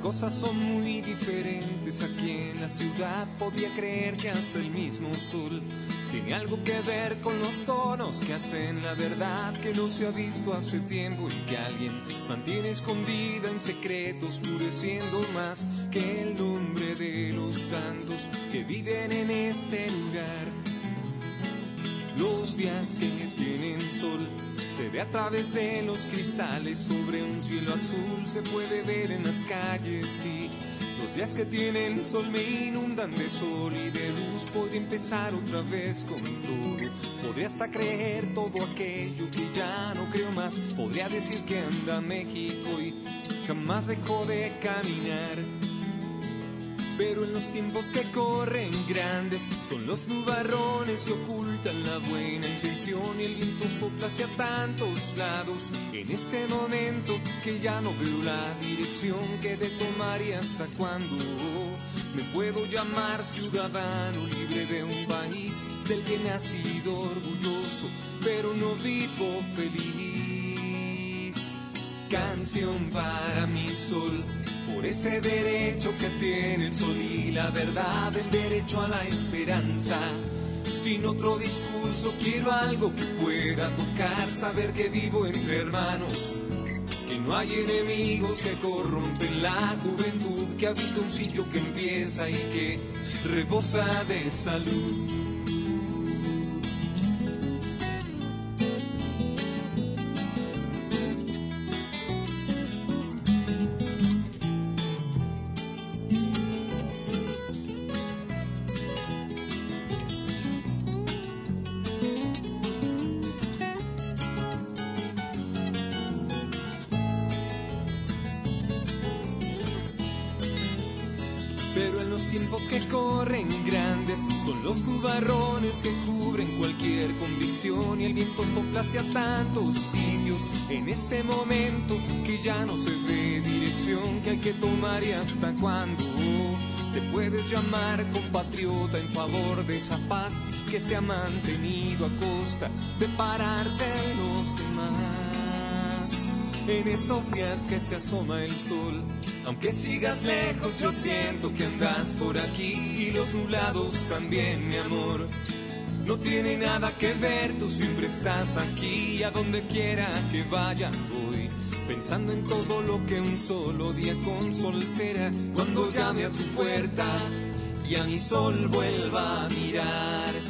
Cosas son muy diferentes aquí en la ciudad. Podía creer que hasta el mismo sol tiene algo que ver con los tonos que hacen la verdad que no se ha visto hace tiempo y que alguien mantiene escondida en secreto, oscureciendo más que el nombre de los tantos que viven en este lugar. Los días que tienen sol se ve a través de los cristales sobre un cielo azul, se puede ver en las calles y los días que tienen sol me inundan de sol y de luz. Podría empezar otra vez con todo. Podría hasta creer todo aquello que ya no creo más. Podría decir que anda México y jamás dejó de caminar. Pero en los tiempos que corren grandes son los nubarrones que ocultan la buena intención y el viento sopla hacia tantos lados. En este momento que ya no veo la dirección que de tomar y hasta cuándo. Me puedo llamar ciudadano libre de un país del que he nacido orgulloso pero no vivo feliz. Canción para mi sol por ese derecho que tiene el sol y la verdad, el derecho a la esperanza. Sin otro discurso quiero algo que pueda tocar, saber que vivo entre hermanos, que no hay enemigos que corrompen la juventud, que habita un sitio que empieza y que rebosa de salud. Cualquier convicción y el viento sopla hacia tantos sitios en este momento que ya no se ve dirección que hay que tomar y hasta cuándo te puedes llamar compatriota en favor de esa paz que se ha mantenido a costa de pararse los demás. en estos días que se asoma el sol. Aunque sigas lejos, yo siento que andas por aquí y los nublados también, mi amor. No tiene nada que ver, tú siempre estás aquí, a donde quiera que vaya voy. Pensando en todo lo que un solo día con sol será, cuando llame a tu puerta y a mi sol vuelva a mirar.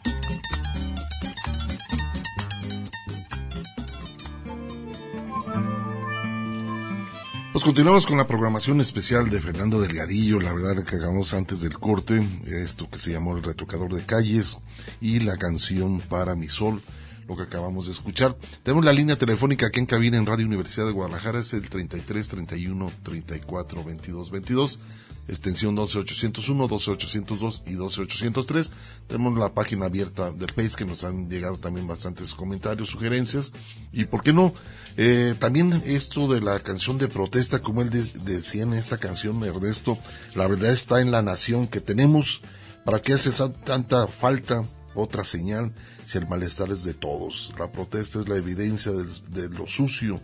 Pues continuamos con la programación especial de Fernando Delgadillo, la verdad que hagamos antes del corte, esto que se llamó El Retocador de Calles y la canción Para mi Sol, lo que acabamos de escuchar. Tenemos la línea telefónica aquí en cabina en Radio Universidad de Guadalajara, es el 33 31 34 22 22, extensión 12801, 12802 y 12803. Tenemos la página abierta del Face que nos han llegado también bastantes comentarios, sugerencias y por qué no eh, también esto de la canción de protesta, como él de- decía en esta canción, Ernesto, la verdad está en la nación que tenemos. ¿Para qué hace tanta falta otra señal si el malestar es de todos? La protesta es la evidencia del- de lo sucio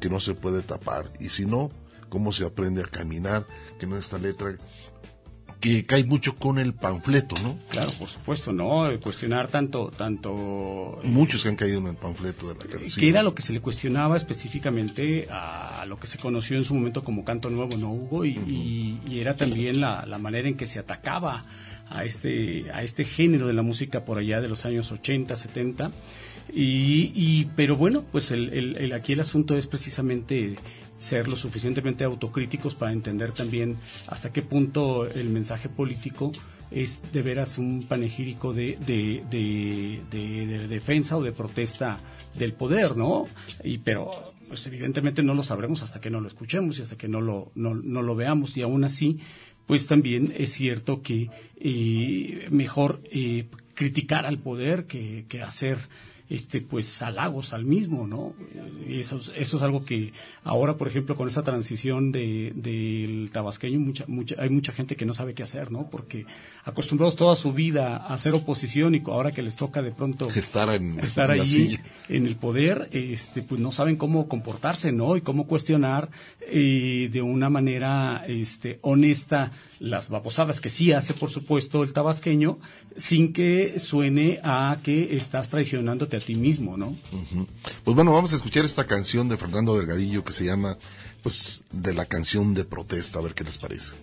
que no se puede tapar. Y si no, ¿cómo se aprende a caminar? Que en esta letra que cae mucho con el panfleto, ¿no? Claro, por supuesto, ¿no? Cuestionar tanto, tanto Muchos que han caído en el panfleto de la canción. que era lo que se le cuestionaba específicamente a lo que se conoció en su momento como canto nuevo, ¿no, Hugo? Y, y- y era también la, la manera en que se atacaba a este, a este género de la música por allá de los años 80, 70. Y, y- pero bueno, pues el, aquí el asunto es precisamente ser lo suficientemente autocríticos para entender también hasta qué punto el mensaje político es de veras un panegírico de- de- de defensa o de protesta del poder, ¿no? Y pero pues evidentemente no lo sabremos hasta que no lo escuchemos y hasta que no lo, no, no lo veamos y aún así pues también es cierto que eh, mejor eh, criticar al poder que, que hacer este pues halagos al mismo, ¿no? Y eso, es- eso es algo que ahora, por ejemplo, con esa transición de, del tabasqueño, mucha, mucha, hay mucha gente que no sabe qué hacer, ¿no? Porque acostumbrados toda su vida a hacer oposición y ahora que les toca de pronto Estar en, estar en allí el poder, este, pues no saben cómo comportarse, ¿no? Y cómo cuestionar eh, de una manera este, honesta las babosadas que sí hace, por supuesto, el tabasqueño, sin que suene a que estás traicionándote a ti mismo, ¿no? Pues bueno, vamos a escuchar esta canción de Fernando Delgadillo que se llama, pues, de la canción de protesta, a ver qué les parece.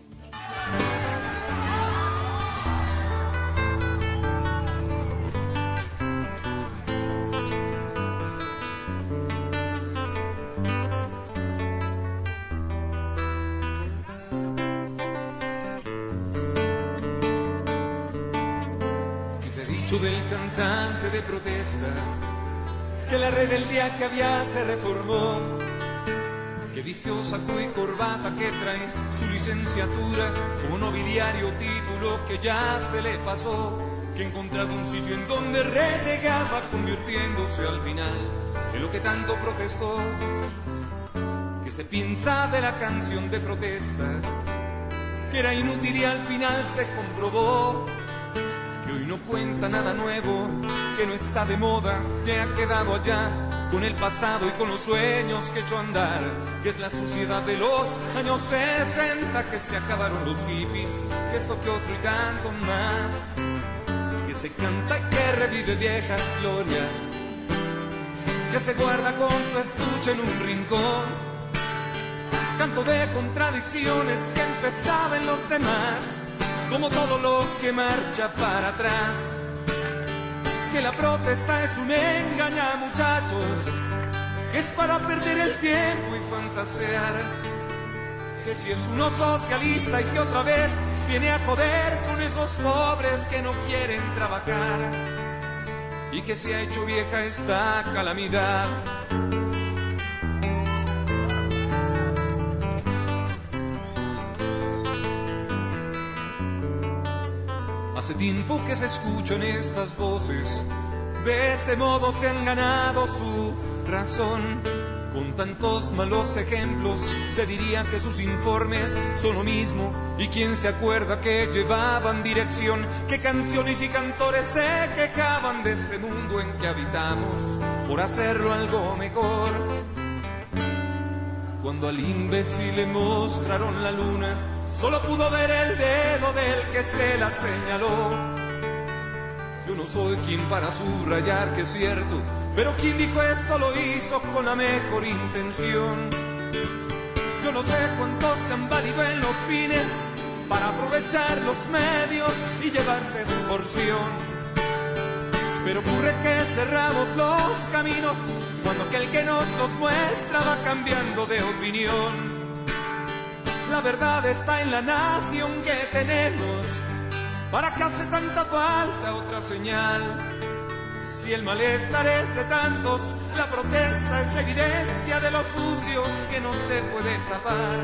Vistió saco y corbata, que trae su licenciatura como nobiliario título que ya se le pasó, que ha encontrado un sitio en donde renegaba convirtiéndose al final en lo que tanto protestó, que se piensa de la canción de protesta, que era inútil y al final se comprobó. Que hoy no cuenta nada nuevo, que no está de moda, que ha quedado allá con el pasado y con los sueños que echó a andar, que es la suciedad de los años 60, que se acabaron los hippies, que esto que otro y tanto más, que se canta y que revive viejas glorias, que se guarda con su estuche en un rincón, canto de contradicciones que empezaba en los demás como todo lo que marcha para atrás. Que la protesta es un engaña, muchachos, que es para perder el tiempo y fantasear. Que si es uno socialista y que otra vez viene a joder con esos pobres que no quieren trabajar y que se ha hecho vieja esta calamidad. Hace tiempo que se escuchan estas voces, de ese modo se han ganado su razón. Con tantos malos ejemplos, se diría que sus informes son lo mismo. Y quién se acuerda que llevaban dirección, que canciones y cantores se quejaban de este mundo en que habitamos por hacerlo algo mejor. Cuando al imbécil le mostraron la luna, solo pudo ver el dedo del que se la señaló. Yo no soy quien para subrayar que es cierto, pero quien dijo esto lo hizo con la mejor intención. Yo no sé cuántos se han valido en los fines para aprovechar los medios y llevarse su porción. Pero ocurre que cerramos los caminos cuando aquel que nos los muestra va cambiando de opinión. La verdad está en la nación que tenemos. ¿Para qué hace tanta falta otra señal? Si el malestar es de tantos, la protesta es la evidencia de lo sucio que no se puede tapar.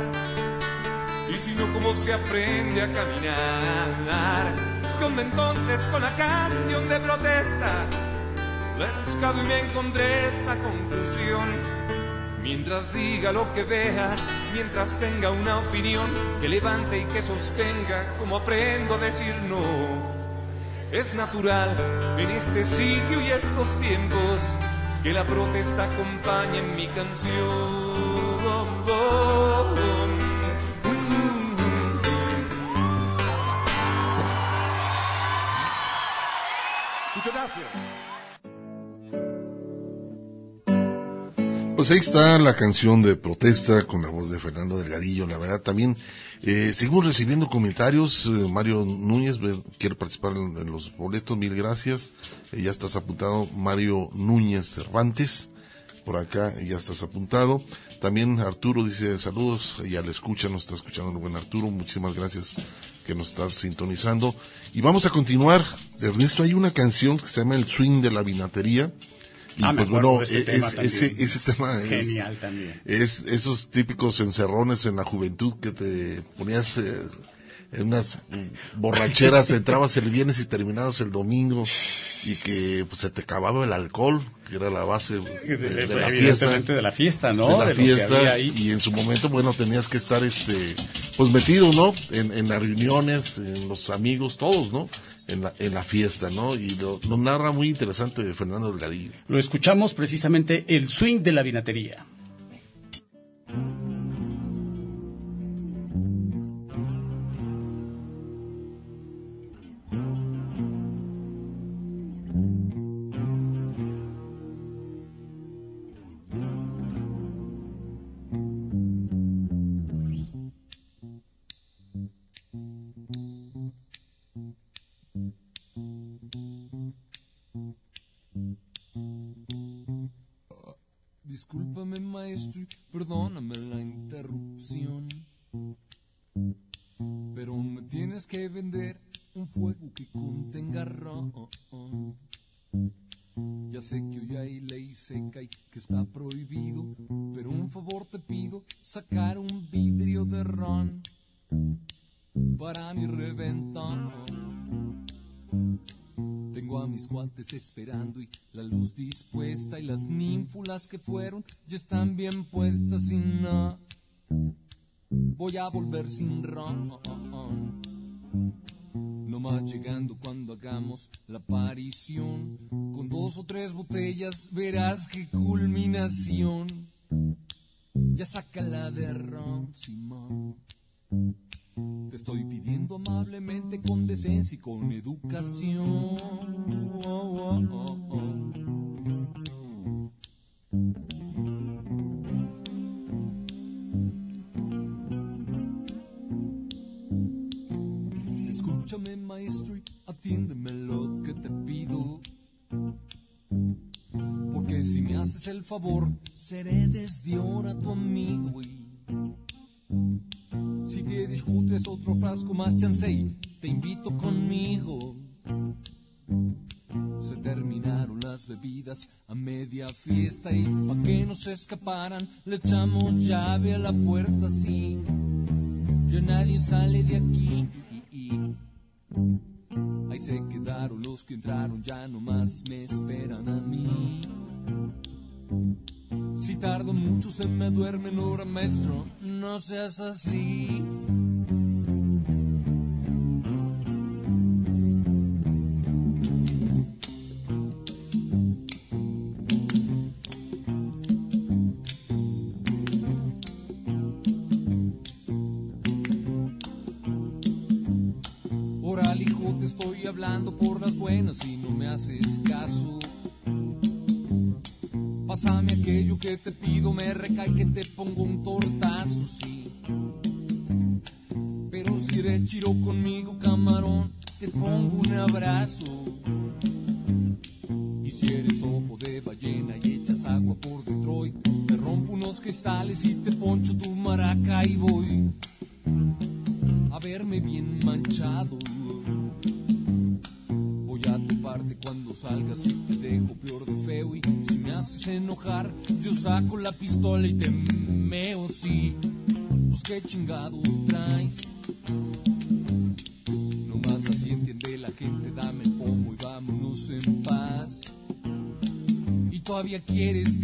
Y si no, ¿cómo se aprende a caminar? ¿Qué onda entonces con la canción de protesta? La he buscado y me encontré esta conclusión. Mientras diga lo que vea, mientras tenga una opinión que levante y que sostenga, como aprendo a decir no. Es natural en este sitio y estos tiempos que la protesta acompañe en mi canción. Pues ahí está la canción de protesta con la voz de Fernando Delgadillo. La verdad también eh, seguimos recibiendo comentarios. Eh, Mario Núñez eh, quiere participar en, los boletos. Mil gracias. Eh, ya estás apuntado. Mario Núñez Cervantes. Por acá ya estás apuntado. También Arturo dice saludos. Ya le escucha, nos está escuchando el buen Arturo. Muchísimas gracias que nos estás sintonizando. Y vamos a continuar. Ernesto, hay una canción que se llama El Swing de la Vinatería. Y Ah, pues bueno, de ese es- tema ese, también. ese tema es, Genial también. es esos típicos encerrones en la juventud que te ponías eh, en unas borracheras, entrabas el viernes y terminabas el domingo y que pues, se te acababa el alcohol, que era la base de, de la fiesta. De la fiesta, ¿no? de la De fiesta y en su momento bueno tenías que estar este pues metido no en, en las reuniones en los amigos todos no en la, en la fiesta no y lo, narra muy interesante Fernando Delgadillo Lo escuchamos precisamente el swing de la vinatería. Fuego que contenga ron. Ya sé que hoy hay ley seca y que está prohibido, pero un favor te pido, sacar un vidrio de ron para mi reventón. Tengo a mis cuates esperando y la luz dispuesta y las ninfulas que fueron ya están bien puestas y no voy a volver sin ron. No más llegando cuando hagamos la aparición. Con dos o tres botellas verás qué culminación. Ya sácala de ron, Simón. Te estoy pidiendo amablemente con decencia y con educación. Oh, oh, oh, oh. Escúchame maestro y atiéndeme lo que te pido. Porque si me haces el favor, seré desde ahora tu amigo y si te discutes otro frasco más chancey, te invito conmigo. Se terminaron las bebidas a media fiesta y pa' que no se escaparan le echamos llave a la puerta así. Ya nadie sale de aquí. Ahí se quedaron los que entraron, ya nomás me esperan a mí. Si tardo mucho se me duerme hora maestro, no seas así. Chingados traes. Nomás así entiende la gente, dame el pomo y vámonos en paz. Y todavía quieres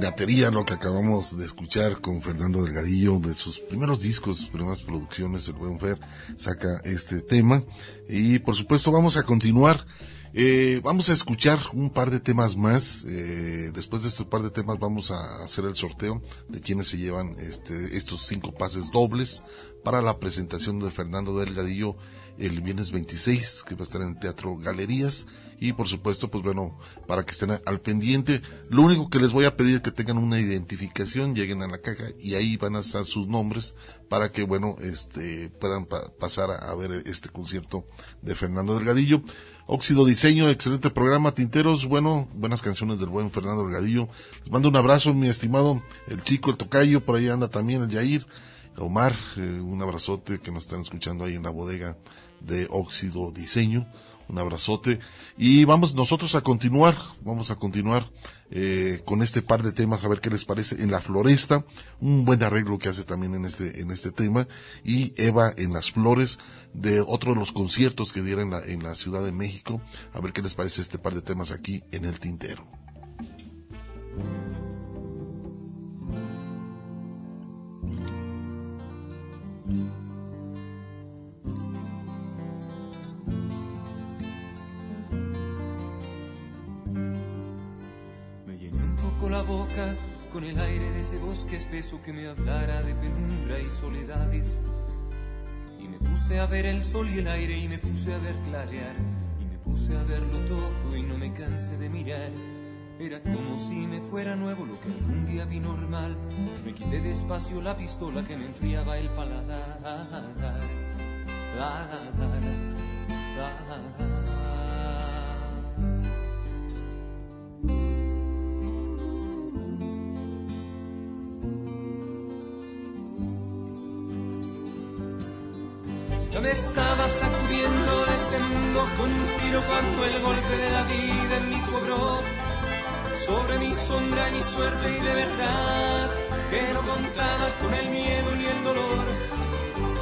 vinatería, lo que acabamos de escuchar con Fernando Delgadillo, de sus primeros discos, sus primeras producciones, el Buen Fer saca este tema. Y por supuesto vamos a continuar. Eh, vamos a escuchar un par de temas más. Eh, después de estos par de temas vamos a hacer el sorteo de quienes se llevan este, estos cinco pases dobles para la presentación de Fernando Delgadillo el viernes 26, que va a estar en el Teatro Galerías. Y por supuesto, pues bueno, para que estén al pendiente, lo único que les voy a pedir es que tengan una identificación, lleguen a la caja y ahí van a estar sus nombres para que, bueno, este, puedan pa- pasar a, a ver este concierto de Fernando Delgadillo. Óxido Diseño, excelente programa, Tinteros, bueno, buenas canciones del buen Fernando Delgadillo. Les mando un abrazo, mi estimado, el chico, el tocayo, por ahí anda también el Yair, Omar, eh, un abrazote que nos están escuchando ahí en la bodega de Óxido Diseño. Un abrazote. Y vamos nosotros a continuar, vamos a continuar eh, con este par de temas, a ver qué les parece. En la floresta, un buen arreglo que hace también en este, en este tema. Y Eva en las flores, de otro de los conciertos que diera en la, en la Ciudad de México. A ver qué les parece este par de temas aquí en el tintero. La boca con el aire de ese bosque espeso que me hablara de penumbra y soledades. Y me puse a ver el sol y el aire y me puse a ver clarear. Y me puse a verlo todo y no me cansé de mirar. Era como si me fuera nuevo lo que algún día vi normal. Me quité despacio la pistola que me enfriaba el paladar. Yo me estaba sacudiendo este mundo con un tiro cuando el golpe de la vida en mí cobró sobre mi sombra y mi suerte y de verdad que no contaba con el miedo ni el dolor,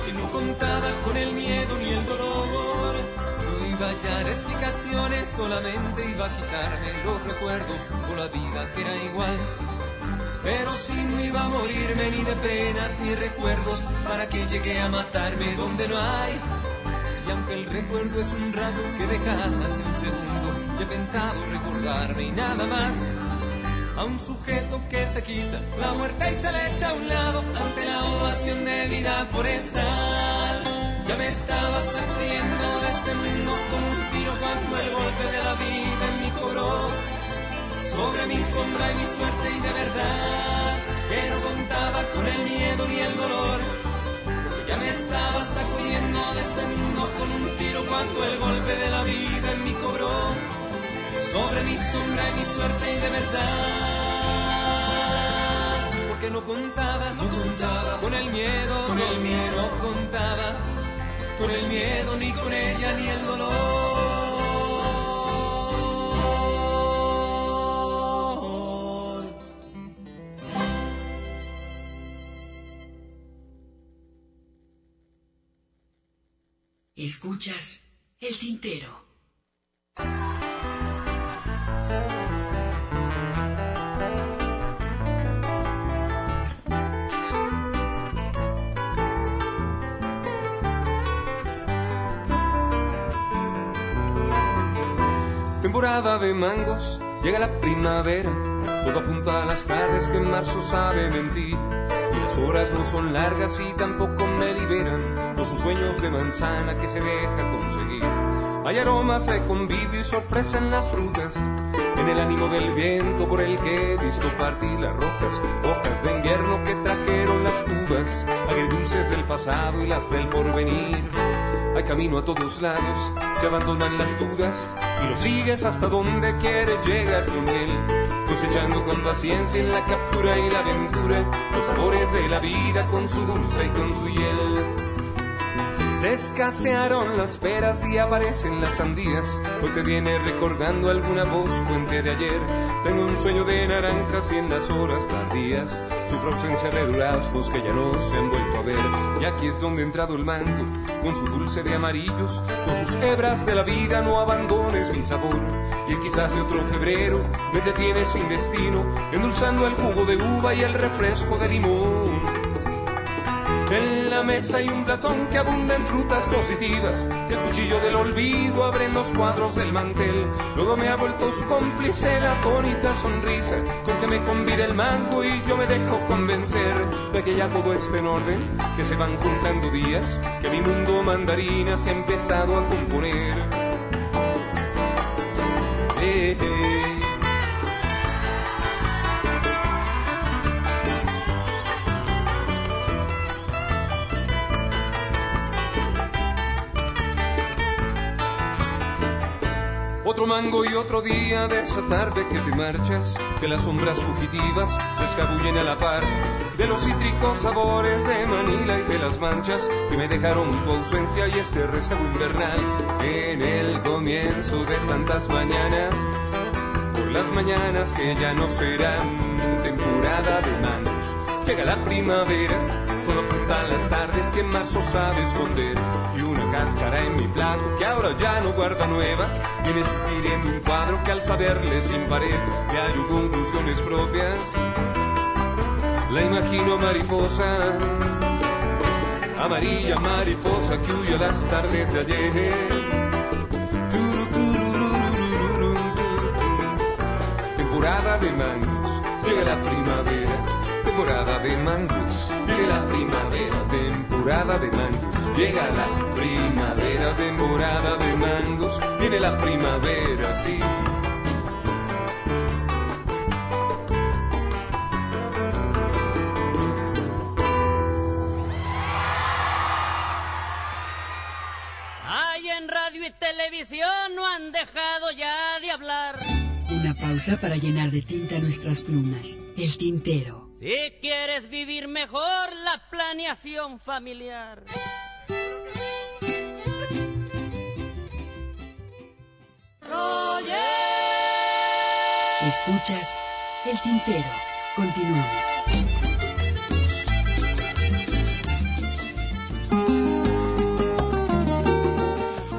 que no contaba con el miedo ni el dolor. No iba a hallar explicaciones, solamente iba a quitarme los recuerdos o la vida que era igual. Pero si no iba a morirme ni de penas ni recuerdos, ¿para que llegué a matarme donde no hay? Y aunque el recuerdo es un rato que deja hace un segundo, yo he pensado recordarme y nada más. A un sujeto que se quita la muerte y se le echa a un lado ante la ovación de vida forestal. Ya me estaba sacudiendo de este mundo con un tiro cuando el golpe de la vida en mí cobró sobre mi sombra y mi suerte y de verdad que no contaba con el miedo ni el dolor. Porque ya me estaba sacudiendo de este mundo con un tiro cuando el golpe de la vida en mí cobró sobre mi sombra y mi suerte y de verdad. Porque no contaba, no contaba con el miedo, con el miedo no contaba con el miedo ni con ella ni el dolor. Escuchas el tintero. Temporada de mangos, llega la primavera, todo apunta a las tardes que en marzo sabe mentir. Y las horas no son largas y tampoco me liberan los sueños de manzana que se deja conseguir. Hay aromas de convivio y sorpresa en las frutas, en el ánimo del viento por el que he visto partir las rojas, hojas de invierno que trajeron las uvas, agridulces del pasado y las del porvenir. Hay camino a todos lados, se abandonan las dudas y lo sigues hasta donde quiere llegar con él. Cosechando con paciencia en la captura y la aventura los sabores de la vida con su dulce y con su hiel. Se escasearon las peras y aparecen las sandías. Hoy te viene recordando alguna voz fuente de ayer. Tengo un sueño de naranjas y en las horas tardías sufro ausencia de duraznos que ya no se han vuelto a ver. Y aquí es donde ha entrado el mango, con su dulce de amarillos, con sus hebras de la vida. No abandones mi sabor. Y quizás de otro febrero me detienes sin destino, endulzando el jugo de uva y el refresco de limón. En la mesa hay un platón que abunda en frutas positivas. El cuchillo del olvido abre los cuadros del mantel. Luego me ha vuelto su cómplice la bonita sonrisa con que me convida el mango y yo me dejo convencer de que ya todo está en orden, que se van juntando días, que mi mundo mandarina se ha empezado a componer. Eh, eh. Mango y otro día de esa tarde que te marchas, que las sombras fugitivas se escabullen a la par de los cítricos sabores de Manila y de las manchas que me dejaron tu ausencia y este rezago invernal en el comienzo de tantas mañanas, por las mañanas que ya no serán temporada de mangos. Llega la primavera, a las tardes que marzo sabe esconder. Y una cáscara en mi plato que ahora ya no guarda nuevas. Viene sugiriendo un cuadro que al saberle sin pared me hallo conclusiones propias. La imagino mariposa amarilla mariposa que huye a las tardes de ayer. Temporada de mangos llega la primavera temporada de mangos viene la primavera temporada de mangos Llega la primavera, temporada de mangos, viene la primavera, sí. Ay, en radio y televisión no han dejado ya de hablar. Una pausa para llenar de tinta nuestras plumas. El tintero. Si quieres vivir mejor la planeación familiar. Escuchas el tintero. Continuamos.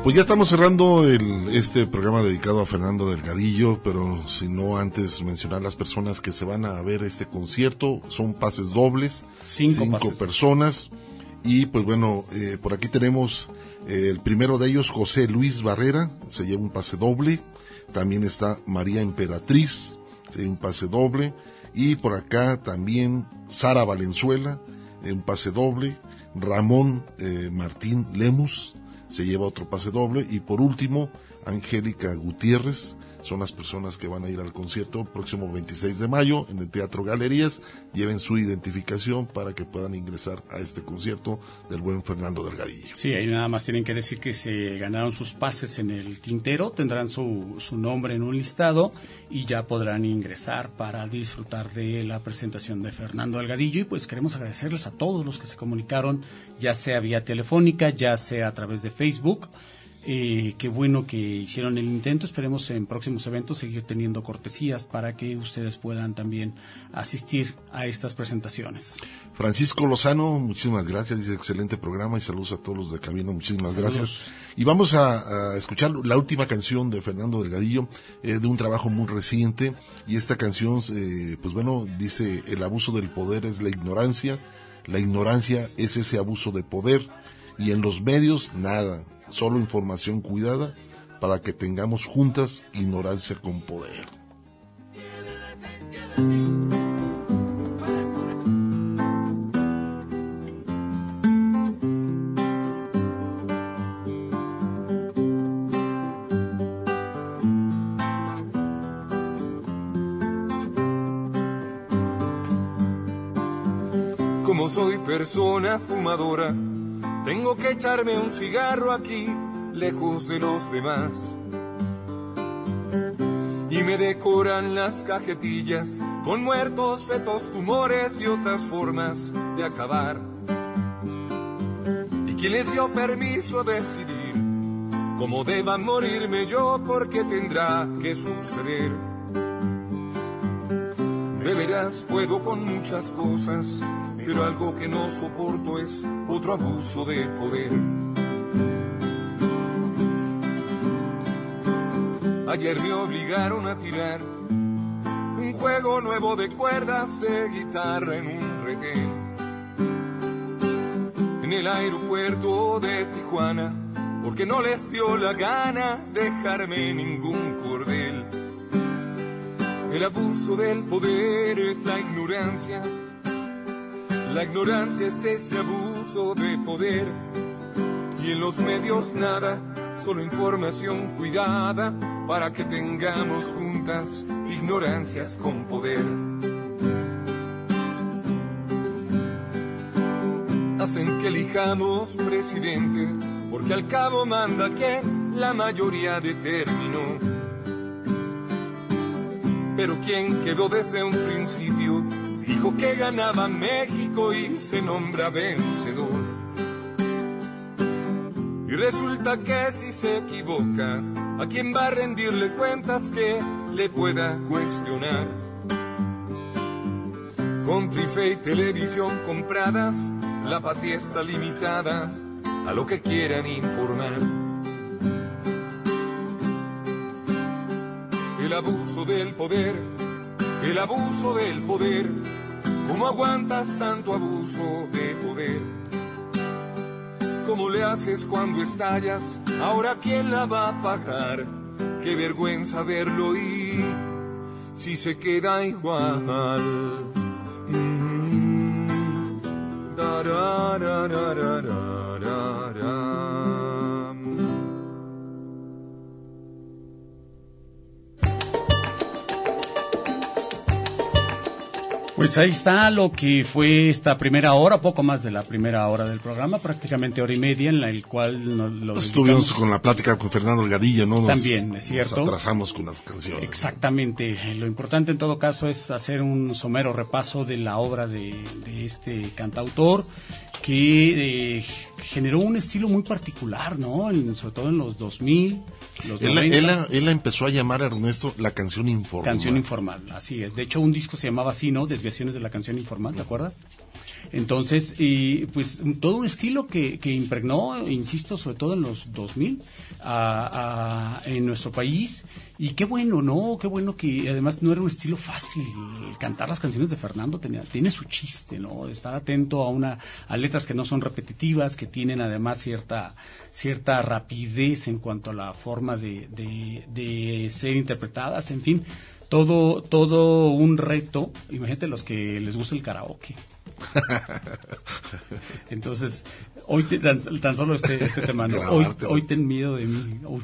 Pues ya estamos cerrando el, este programa dedicado a Fernando Delgadillo, pero si no antes mencionar las personas que se van a ver este concierto, son pases dobles, Cinco pases. personas, y pues bueno, eh, por aquí tenemos eh, el primero de ellos, José Luis Barrera, se lleva un pase doble, también está María Emperatriz, se lleva un pase doble, y por acá también Sara Valenzuela, un pase doble, Ramón eh, Martín Lemus, se lleva otro pase doble. Y por último Angélica Gutiérrez son las personas que van a ir al concierto próximo 26 de mayo en el Teatro Galerías lleven su identificación para que puedan ingresar a este concierto del buen Fernando Delgadillo Sí, ahí nada más tienen que decir que se ganaron sus pases en el tintero, tendrán su, su nombre en un listado y ya podrán ingresar para disfrutar de la presentación de Fernando Delgadillo. Y pues queremos agradecerles a todos los que se comunicaron, ya sea vía telefónica, ya sea a través de Facebook. Eh, qué bueno que hicieron el intento. Esperemos en próximos eventos seguir teniendo cortesías para que ustedes puedan también asistir a estas presentaciones. Francisco Lozano, muchísimas gracias, dice excelente programa y saludos a todos los de cabina, muchísimas Saludos. gracias. Y vamos a, a escuchar la última canción de Fernando Delgadillo, eh, de un trabajo muy reciente, y esta canción, eh, pues bueno, dice, el abuso del poder es la ignorancia, la ignorancia es ese abuso de poder, y en los medios nada, solo información cuidada para que tengamos juntas ignorancia con poder. Como soy persona fumadora, tengo que echarme un cigarro aquí, lejos de los demás. Y me decoran las cajetillas con muertos, fetos, tumores y otras formas de acabar. ¿Y quién les dio permiso a decidir cómo deba morirme yo? Porque tendrá que suceder. De veras puedo con muchas cosas, pero algo que no soporto es otro abuso de poder. Ayer me obligaron a tirar un juego nuevo de cuerdas de guitarra en un retén. En el aeropuerto de Tijuana, porque no les dio la gana dejarme ningún cordel. El abuso del poder es la ignorancia. La ignorancia es ese abuso de poder. Y en los medios nada, solo información cuidada para que tengamos juntas ignorancias con poder. Hacen que elijamos presidente, porque al cabo manda quien la mayoría determinó. Pero quien quedó desde un principio dijo que ganaba México y se nombra vencedor. Y resulta que si se equivoca, ¿a quién va a rendirle cuentas que le pueda cuestionar? Con trife y televisión compradas, la patria está limitada a lo que quieran informar. El abuso del poder, el abuso del poder, ¿cómo aguantas tanto abuso de poder? ¿Cómo le haces cuando estallas? Ahora quién la va a pagar? Qué vergüenza verlo y si se queda igual. Mm. Tarararararararam. Pues ahí está lo que fue esta primera hora, poco más de la primera hora del programa, prácticamente hora y media, en la el cual nos lo Estuvimos dedicamos- con la plática con Fernando Delgadillo, ¿no? Nos- También, es cierto. Nos atrasamos con las canciones. Exactamente. Lo importante en todo caso es hacer un somero repaso de la obra de, de este cantautor que eh, generó un estilo muy particular, ¿no? En- sobre todo en los 2000, los Él, 90. él él empezó a llamar a Ernesto la canción informal. Canción informal, así es. De hecho, un disco se llamaba así, ¿no? Desviaciones de la canción informal, ¿te acuerdas? Entonces, y pues todo un estilo que, que impregnó, insisto, sobre todo en los 2000, a- a- en nuestro país. Y qué bueno, ¿no? Qué bueno que además no era un estilo fácil. Cantar las canciones de Fernando tenía, tiene su chiste, ¿no? Estar atento a una a letras que no son repetitivas, que tienen además cierta cierta rapidez en cuanto a la forma de, de, de ser interpretadas, en fin, todo todo un reto. Imagínate los que les gusta el karaoke. [laughs] Entonces, hoy te- tan, tan solo este, este tema, ¿no? hoy, ten miedo de mí. Uy.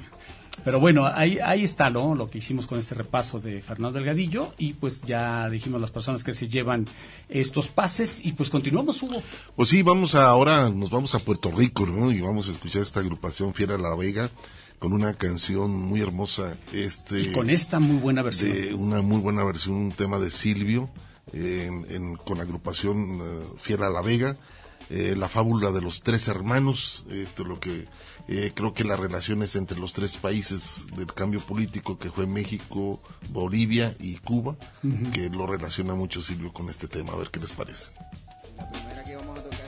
Pero bueno, ahí, ahí está ¿no? lo que hicimos con este repaso de Fernando Delgadillo y pues ya dijimos las personas que se llevan estos pases y pues continuamos, Hugo. Pues sí, vamos a, ahora, nos vamos a Puerto Rico, ¿no? Y vamos a escuchar esta agrupación Fiera La Vega con una canción muy hermosa, este... Y con esta muy buena versión. de una muy buena versión, un tema de Silvio, en- en- con la agrupación eh, Fiera La Vega, eh, la fábula de los tres hermanos, esto es lo que eh, creo que las relaciones entre los tres países del cambio político que fue México, Bolivia y Cuba, Ujú. que lo relaciona mucho Silvio con este tema, a ver qué les parece. La primera que vamos a tocar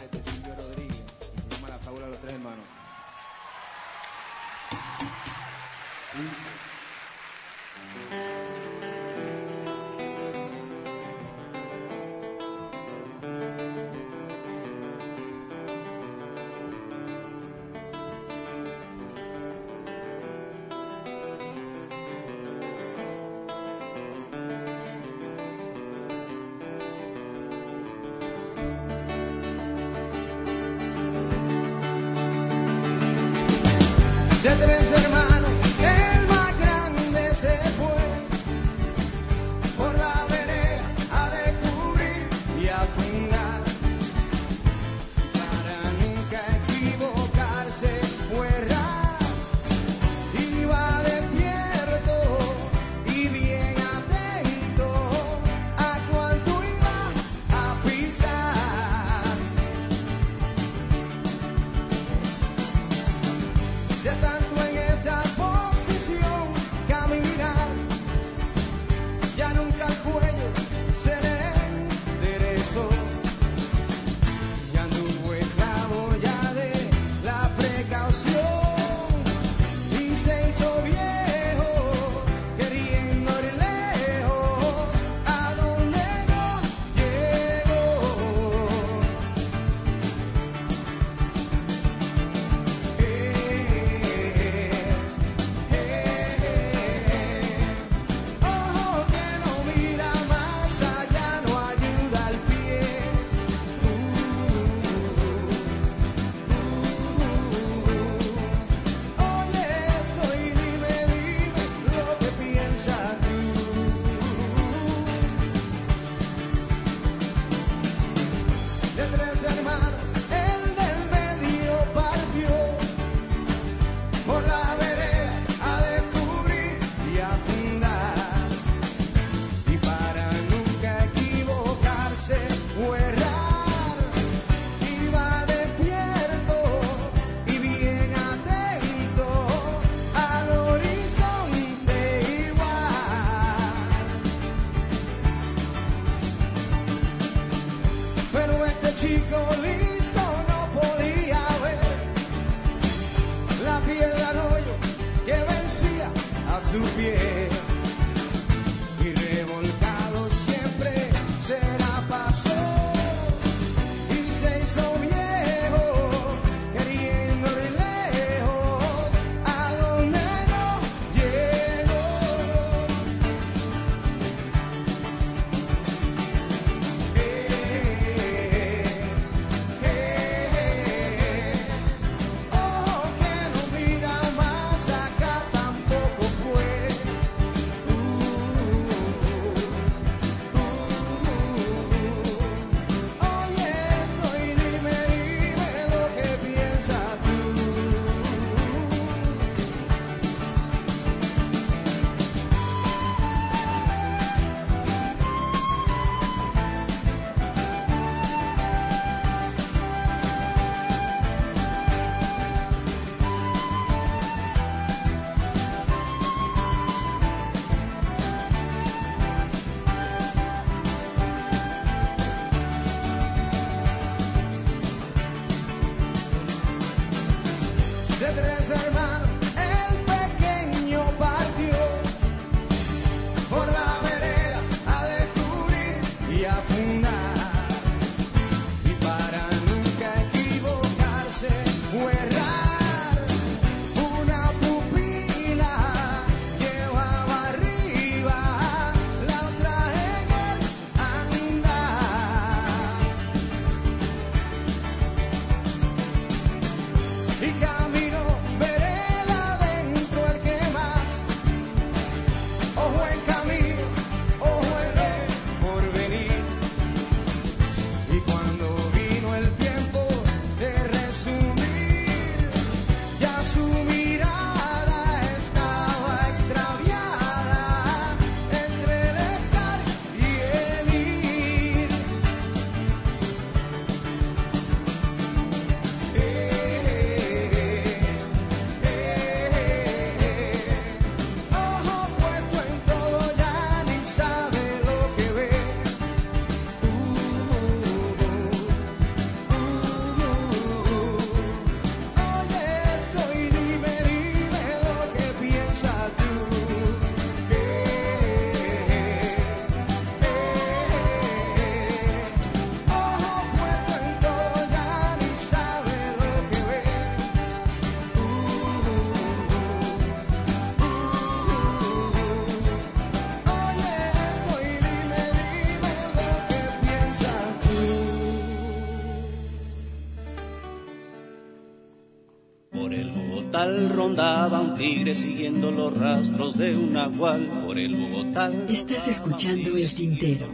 Rondaba un tigre siguiendo los rastros de un nahual. Por el Bogotá. Estás escuchando El Tintero.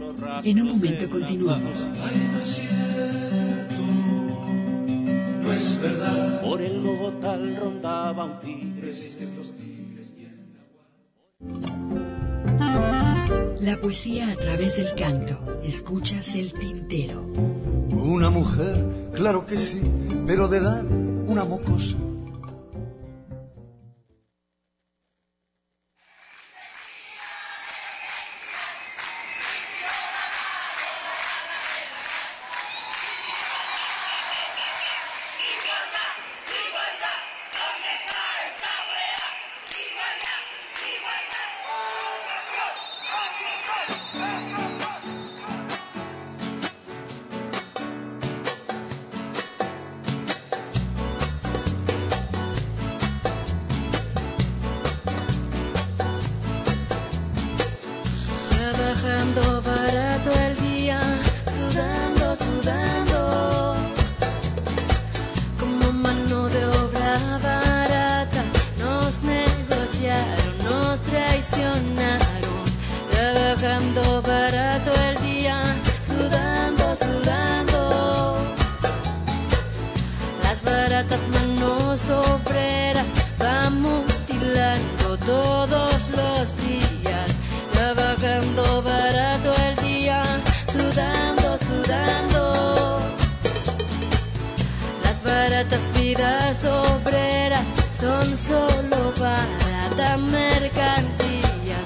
En un momento continuamos. No es verdad. Por el Bogotá rondaba un tigre. La poesía a través del canto. Escuchas El Tintero. Una mujer, claro que sí, pero de edad una mocosa. Traicionaron. Trabajando barato el día, sudando, sudando. Las baratas manos obreras van mutilando todos los días, trabajando barato el día, sudando, sudando. Las baratas vidas obreras son solo barata mercancía.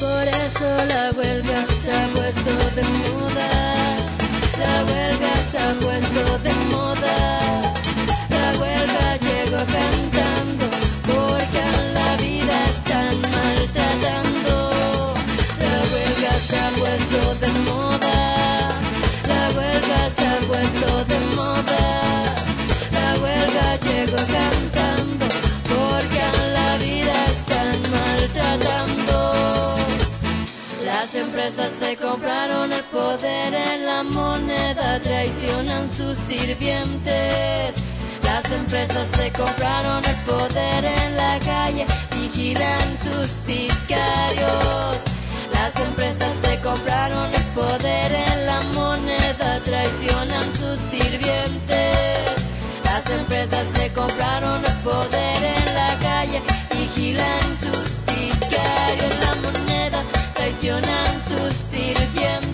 Por eso la huelga se ha puesto de moda. La huelga se ha puesto de moda. La huelga llegó cantando porque Empresas se compraron el poder en la moneda, traicionan sus sirvientes. Las empresas se compraron el poder en la calle, vigilan sus sicarios. Las empresas se compraron el poder en la moneda, traicionan sus sirvientes. Las empresas se compraron el poder en la calle, vigilan sus sicarios. Traicionan sus sirvientes.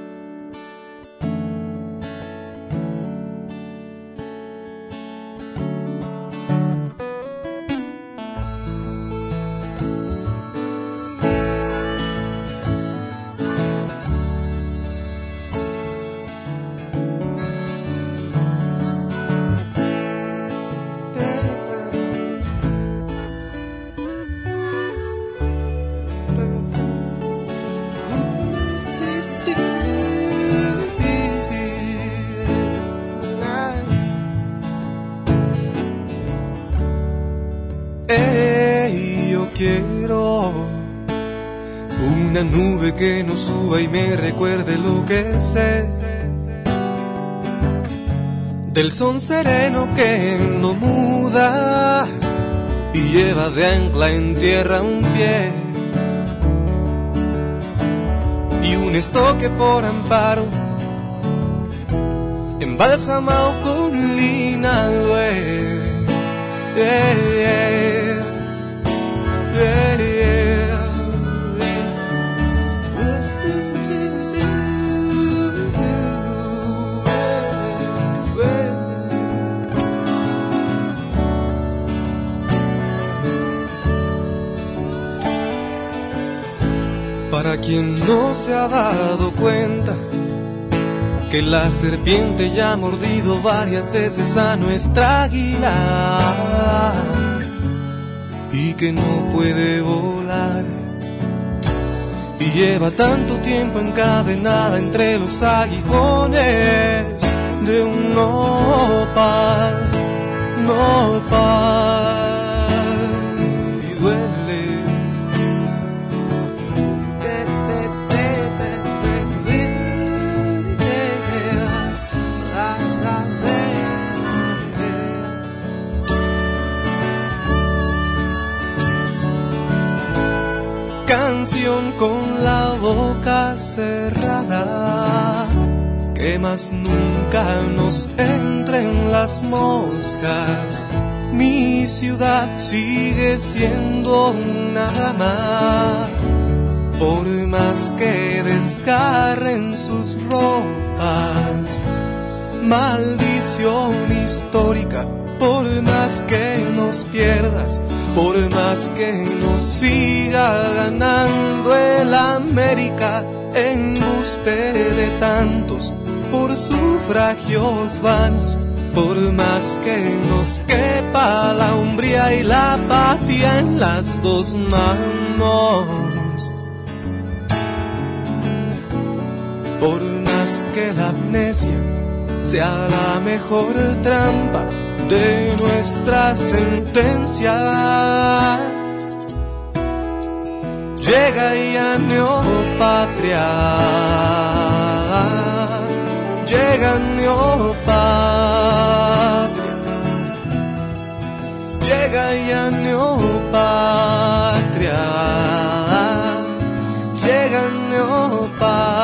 Una nube que no suba y me recuerde lo que sé. Del son sereno que no muda y lleva de ancla en tierra un pie. Y un estoque por amparo, embalsamado con lina yeah. Quien no se ha dado cuenta que la serpiente ya ha mordido varias veces a nuestra águila y que no puede volar. Y lleva tanto tiempo encadenada entre los aguijones de un nopal, nopal boca cerrada, que más nunca nos entren las moscas. Mi ciudad sigue siendo una dama, por más que desgarren sus ropas. Maldición histórica, por más que nos pierdas, por más que nos siga ganando el América, embuste de tantos por sufragios vanos, por más que nos quepa la umbría y la apatía en las dos manos. Por más que la amnesia sea la mejor trampa de nuestra sentencia. Llega ya neopatria, llega neopatria, llega ya neopatria, llega neopatria.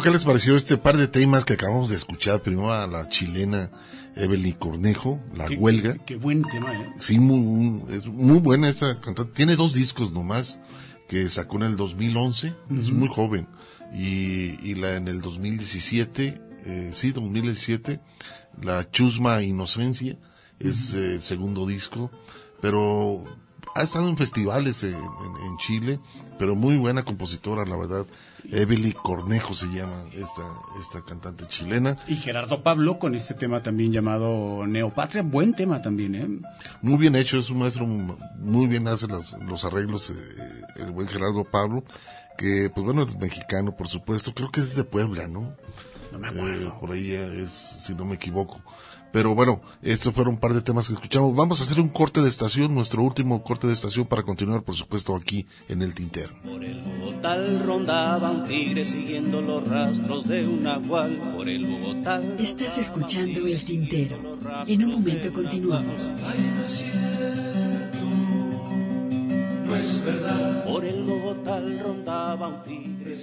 Bueno, ¿qué les pareció este par de temas que acabamos de escuchar? Primero a la chilena Evelyn Cornejo, La Qué- Huelga. Qué buen tema, ¿eh? Sí, muy, es muy buena esa cantante. Tiene dos discos nomás que sacó en el 2011. Es Ujú. muy joven. Y, y la en el 2017, eh, sí, 2017, la Chusma Inocencia es eh, el segundo disco. Pero ha estado en festivales en, en- en Chile, pero muy buena compositora, la verdad. Evelyn Cornejo se llama esta, esta cantante chilena. Y Gerardo Pablo con este tema también llamado Neopatria. Buen tema también, ¿eh? Muy bien hecho, es un maestro, muy bien hace las- los arreglos, eh, el buen Gerardo Pablo, que pues bueno, es mexicano, por supuesto, creo que es de Puebla, ¿no? No me Eh, por ahí es, si no me equivoco. Pero bueno, estos fueron un par de temas que escuchamos. Vamos a hacer un corte de estación, nuestro último corte de estación para continuar, por supuesto, aquí en el tintero. Tal rondaba un tigre siguiendo los rastros de un nahual por el Bogotá. Estás escuchando El Tintero. En un momento continuamos. No es verdad. Por el Bogotá rondaba un tigre.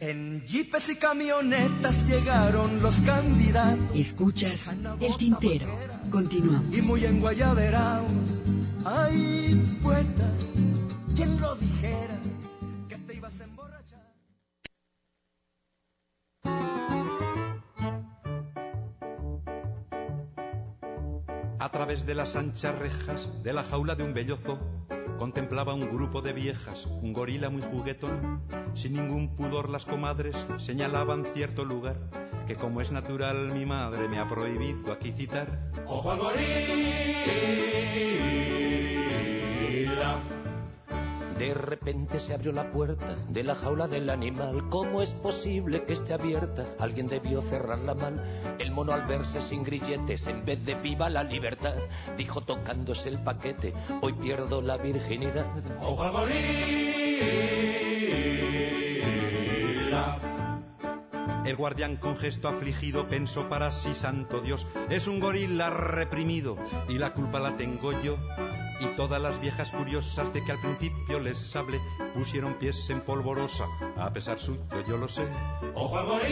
En jeepes y camionetas llegaron los candidatos. Escuchas El Tintero. Continuamos. Y muy en Guayaberaos. Ay, poeta, ¿quién lo dijera? Que te ibas a emborrachar. A través de las anchas rejas de la jaula de un bellozo contemplaba un grupo de viejas, un gorila muy juguetón. Sin ningún pudor las comadres señalaban cierto lugar que como es natural mi madre me ha prohibido aquí citar. ¡Ojo al gorila! De repente se abrió la puerta de la jaula del animal. ¿Cómo es posible que esté abierta? Alguien debió cerrarla mal. El mono al verse sin grilletes, en vez de viva la libertad, dijo tocándose el paquete, hoy pierdo la virginidad. ¡Ojo al gorila! El guardián con gesto afligido pensó para sí, santo Dios, es un gorila reprimido y la culpa la tengo yo. Y todas las viejas curiosas de que al principio les hablé pusieron pies en polvorosa, a pesar suyo yo lo sé. ¡Ojo al gorila!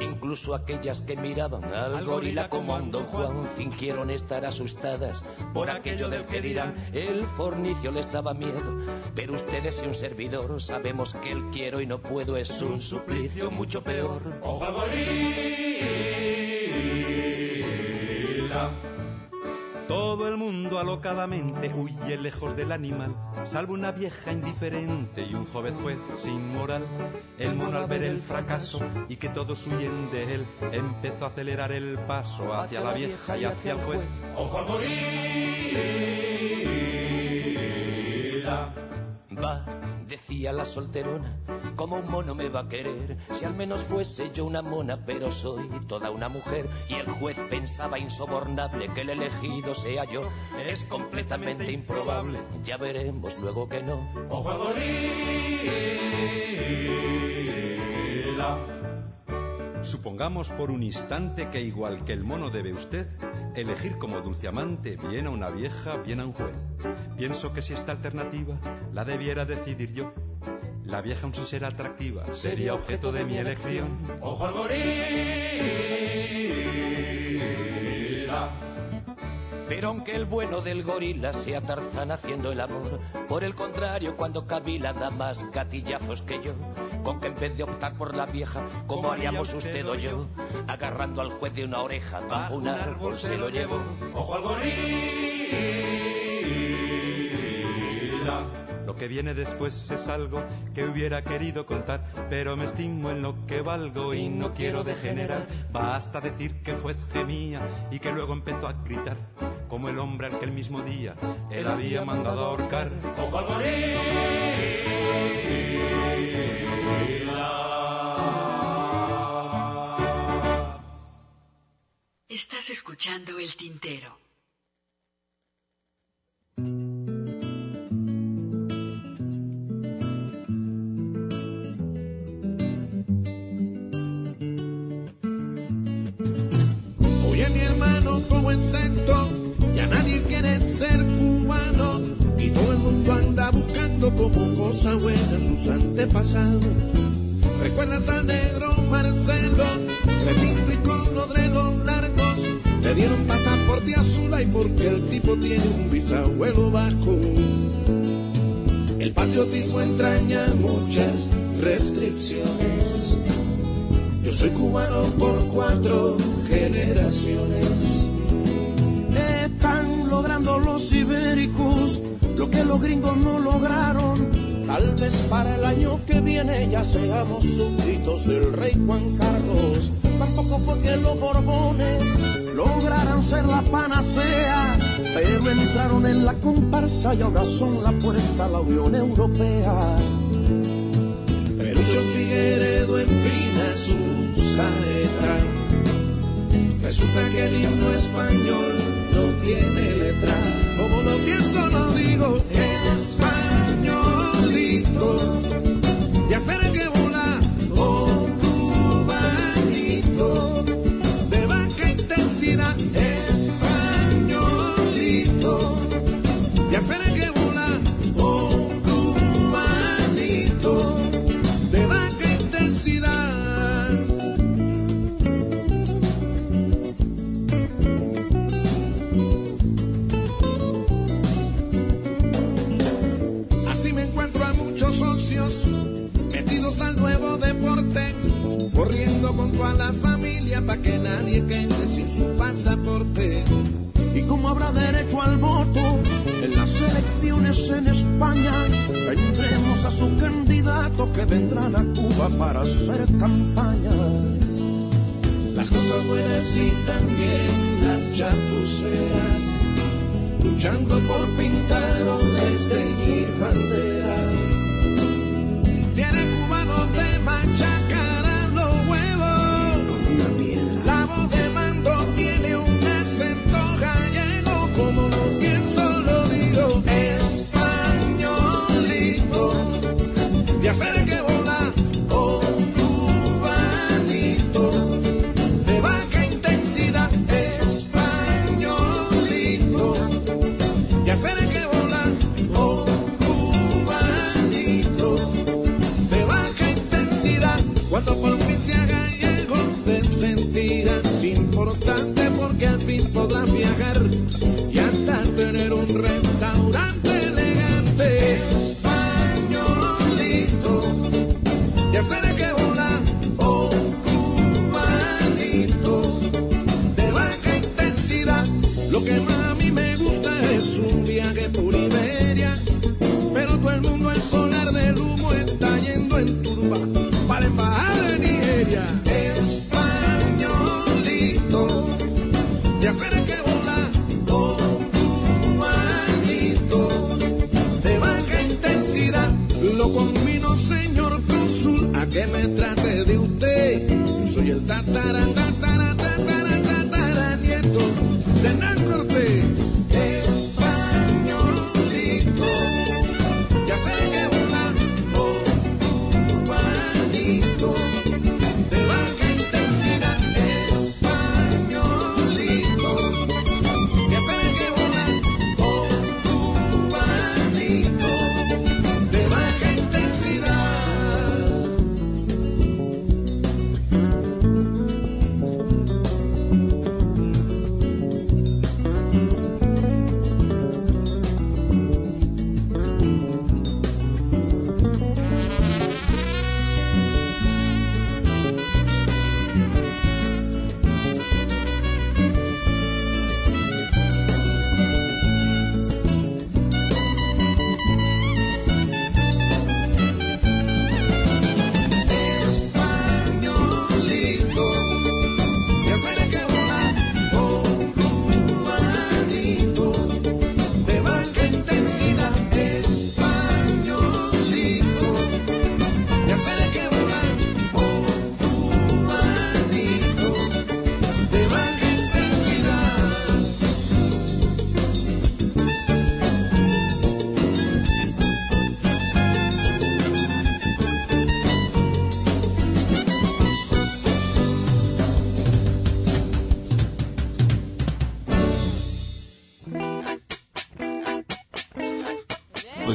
Incluso aquellas que miraban al gorila como a un don Juan fingieron estar asustadas por aquello del que dirán. El fornicio les daba miedo, pero ustedes y un servidor sabemos que el quiero y no puedo es un suplicio mucho peor. ¡Ojo al gorila! Todo el mundo alocadamente huye lejos del animal, salvo una vieja indiferente y un joven juez sin moral. El mono al ver el fracaso y que todos huyen de él, empezó a acelerar el paso hacia la vieja y hacia el juez. ¡Ojo al gorila! Va, decía la solterona, como un mono me va a querer, si al menos fuese yo una mona, pero soy toda una mujer. Y el juez pensaba insobornable que el elegido sea yo. Es completamente improbable, ya veremos luego que no. ¡Ojo gorila! Supongamos por un instante que igual que el mono debe usted elegir como dulce amante bien a una vieja, bien a un juez. Pienso que si esta alternativa la debiera decidir yo, la vieja aun sin ser atractiva sería objeto de mi elección. ¡Ojo al gorila! Pero aunque el bueno del gorila sea Tarzán haciendo el amor, por el contrario, cuando Kabila da más gatillazos que yo, con que en vez de optar por la vieja, como haríamos usted o yo, agarrando al juez de una oreja bajo un árbol se lo llevó. ¡Ojo al gorila! Lo que viene después es algo que hubiera querido contar, pero me estimo en lo que valgo y no quiero degenerar. Basta decir que el juez gemía y que luego empezó a gritar, como el hombre al que el mismo día él había mandado ahorcar. ¡Ojo al gorila! Estás escuchando El Tintero. Es esto, ya nadie quiere ser cubano y todo el mundo anda sus abuelas, sus antepasados. ¿Recuerdas al negro Marcelo? Retinto y con lodrelos largos. Le dieron pasaporte azul y porque el tipo tiene un bisabuelo bajo. El patriotismo entraña muchas restricciones. Yo soy cubano por cuatro generaciones. Los ibéricos lo que los gringos no lograron. Tal vez para el año que viene ya seamos súbditos del rey Juan Carlos. Tampoco fue que los borbones lograran ser la panacea, pero entraron en la comparsa y ahora son la puerta a la Unión Europea. Perucho Figueredo empina su saeta. Resulta que el himno español no tiene letra. Pienso, lo digo toda la familia para que nadie quede sin su pasaporte. Y como habrá derecho al voto en las elecciones en España, tendremos a su candidato que vendrán a Cuba para hacer campaña. Las cosas buenas y también las chapuceras, luchando por pintar o desdeñir bandera. Si eres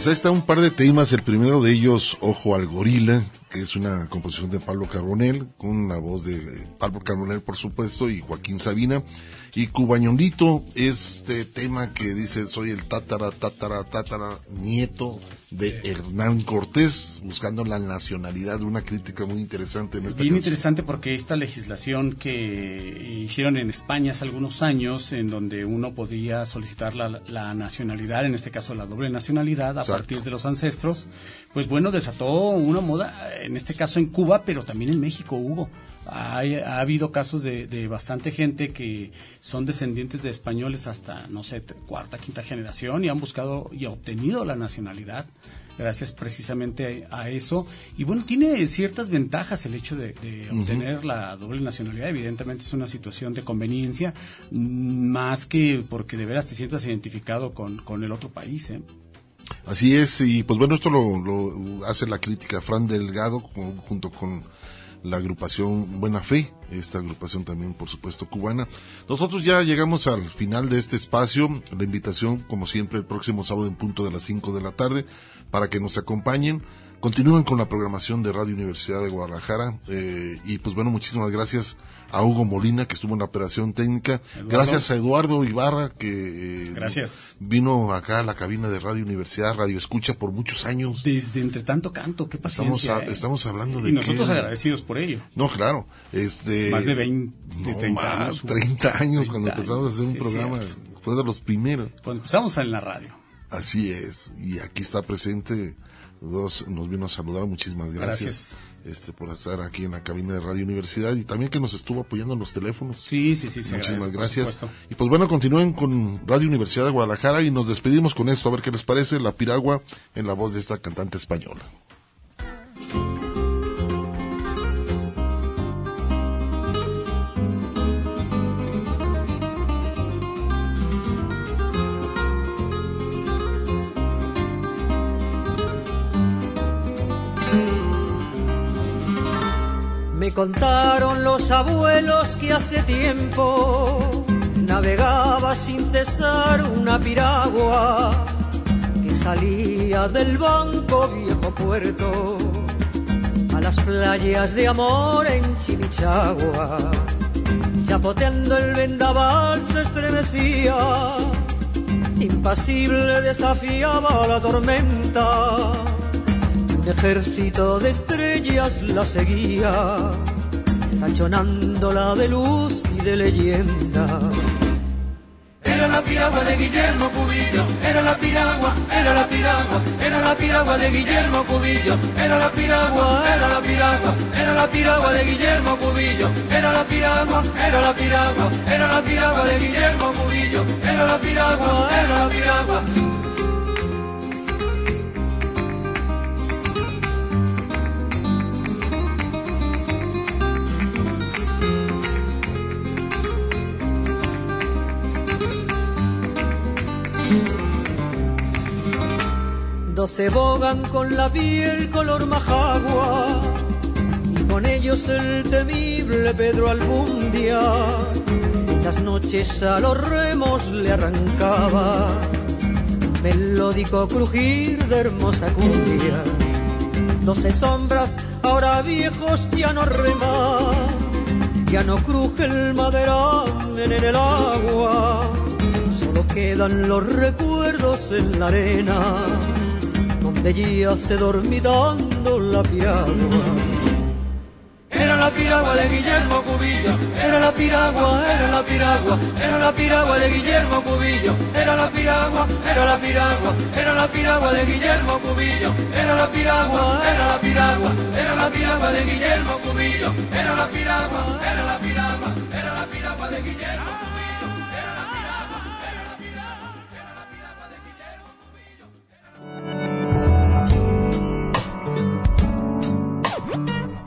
ahí está un par de temas. El primero de ellos, Ojo al Gorila, que es una composición de Pablo Carbonell, con la voz de Pablo Carbonell, por supuesto, y Joaquín Sabina. Y Cubañondito, este tema que dice, soy el tatara, tatara, tatara, nieto de Hernán Cortés, buscando la nacionalidad, una crítica muy interesante en esta Bien canción. interesante porque esta legislación que hicieron en España hace algunos años, en donde uno podía solicitar la, la nacionalidad, en este caso la doble nacionalidad, a Exacto. partir de los ancestros, pues bueno, desató una moda, en este caso en Cuba, pero también en México, Hugo. Hay- ha habido casos de, de bastante gente que son descendientes de españoles hasta, no sé, cuarta, quinta generación y han buscado y obtenido la nacionalidad gracias precisamente a eso. Y bueno, tiene ciertas ventajas el hecho de, obtener la doble nacionalidad. Evidentemente es una situación de conveniencia, mm, más que porque de veras te sientas identificado con, con el otro país. ¿eh? Así es, y pues bueno, esto lo, lo hace la crítica Fran Delgado junto con la agrupación Buena Fe, esta agrupación también, por supuesto, cubana. Nosotros ya llegamos al final de este espacio. La invitación, como siempre, el próximo sábado en punto de las 5 de la tarde para que nos acompañen. Continúen con la programación de Radio Universidad de Guadalajara. eh, y pues bueno, muchísimas gracias a Hugo Molina, que estuvo en la operación técnica. Eduardo. Gracias a Eduardo Ibarra, que eh, Gracias. vino acá a la cabina de Radio Universidad, Radio Escucha por muchos años. Desde entre tanto canto, qué Estamos, paciencia. a- ¿eh? estamos hablando de y nosotros que- agradecidos por ello. No, claro. Este, Más de 20, no, 30 más, años. 30 años 30 cuando empezamos a hacer un sí, programa. cierto. Fue de los primeros. Cuando empezamos en la radio. Así es. Y aquí está presente. Dos nos vino a saludar. Muchísimas gracias. Gracias. Este, por estar aquí en la cabina de Radio Universidad y también que nos estuvo apoyando en los teléfonos. Sí, sí, sí. Muchísimas gracias. Y pues bueno, continúen con Radio Universidad de Guadalajara y nos despedimos con esto, a ver qué les parece, La Piragua en la voz de esta cantante española. Contaron los abuelos que hace tiempo navegaba sin cesar una piragua que salía del banco viejo puerto a las playas de amor en Chimichagua. Chapoteando el vendaval se estremecía, impasible desafiaba la tormenta. Un ejército de estrellas la seguía, tachonándola de luz y de leyenda. Era la piragua de Guillermo Cubillo, era la piragua, era la piragua, era la piragua de Guillermo Cubillo, era la piragua, era la piragua, era la piragua de Guillermo Cubillo, era la piragua, era la piragua, era la piragua de Guillermo Cubillo, era la piragua, era la piragua. Doce bogan con la piel color majagua y con ellos el temible Pedro Albundia. Las noches a los remos le arrancaba melódico crujir de hermosa cumbia. Doce sombras, ahora viejos, ya no reman, ya no cruje el maderán en el agua. Solo quedan los recuerdos en la arena donde yace dormitando la piragua. Era la piragua de Guillermo Cubillo, era la piragua, era la piragua, era la piragua de Guillermo Cubillo, era la piragua, era la piragua, era la piragua de Guillermo Cubillo, era la piragua, era la piragua, era la piragua de Guillermo Cubillo, era la piragua, era la piragua, era la piragua de Guillermo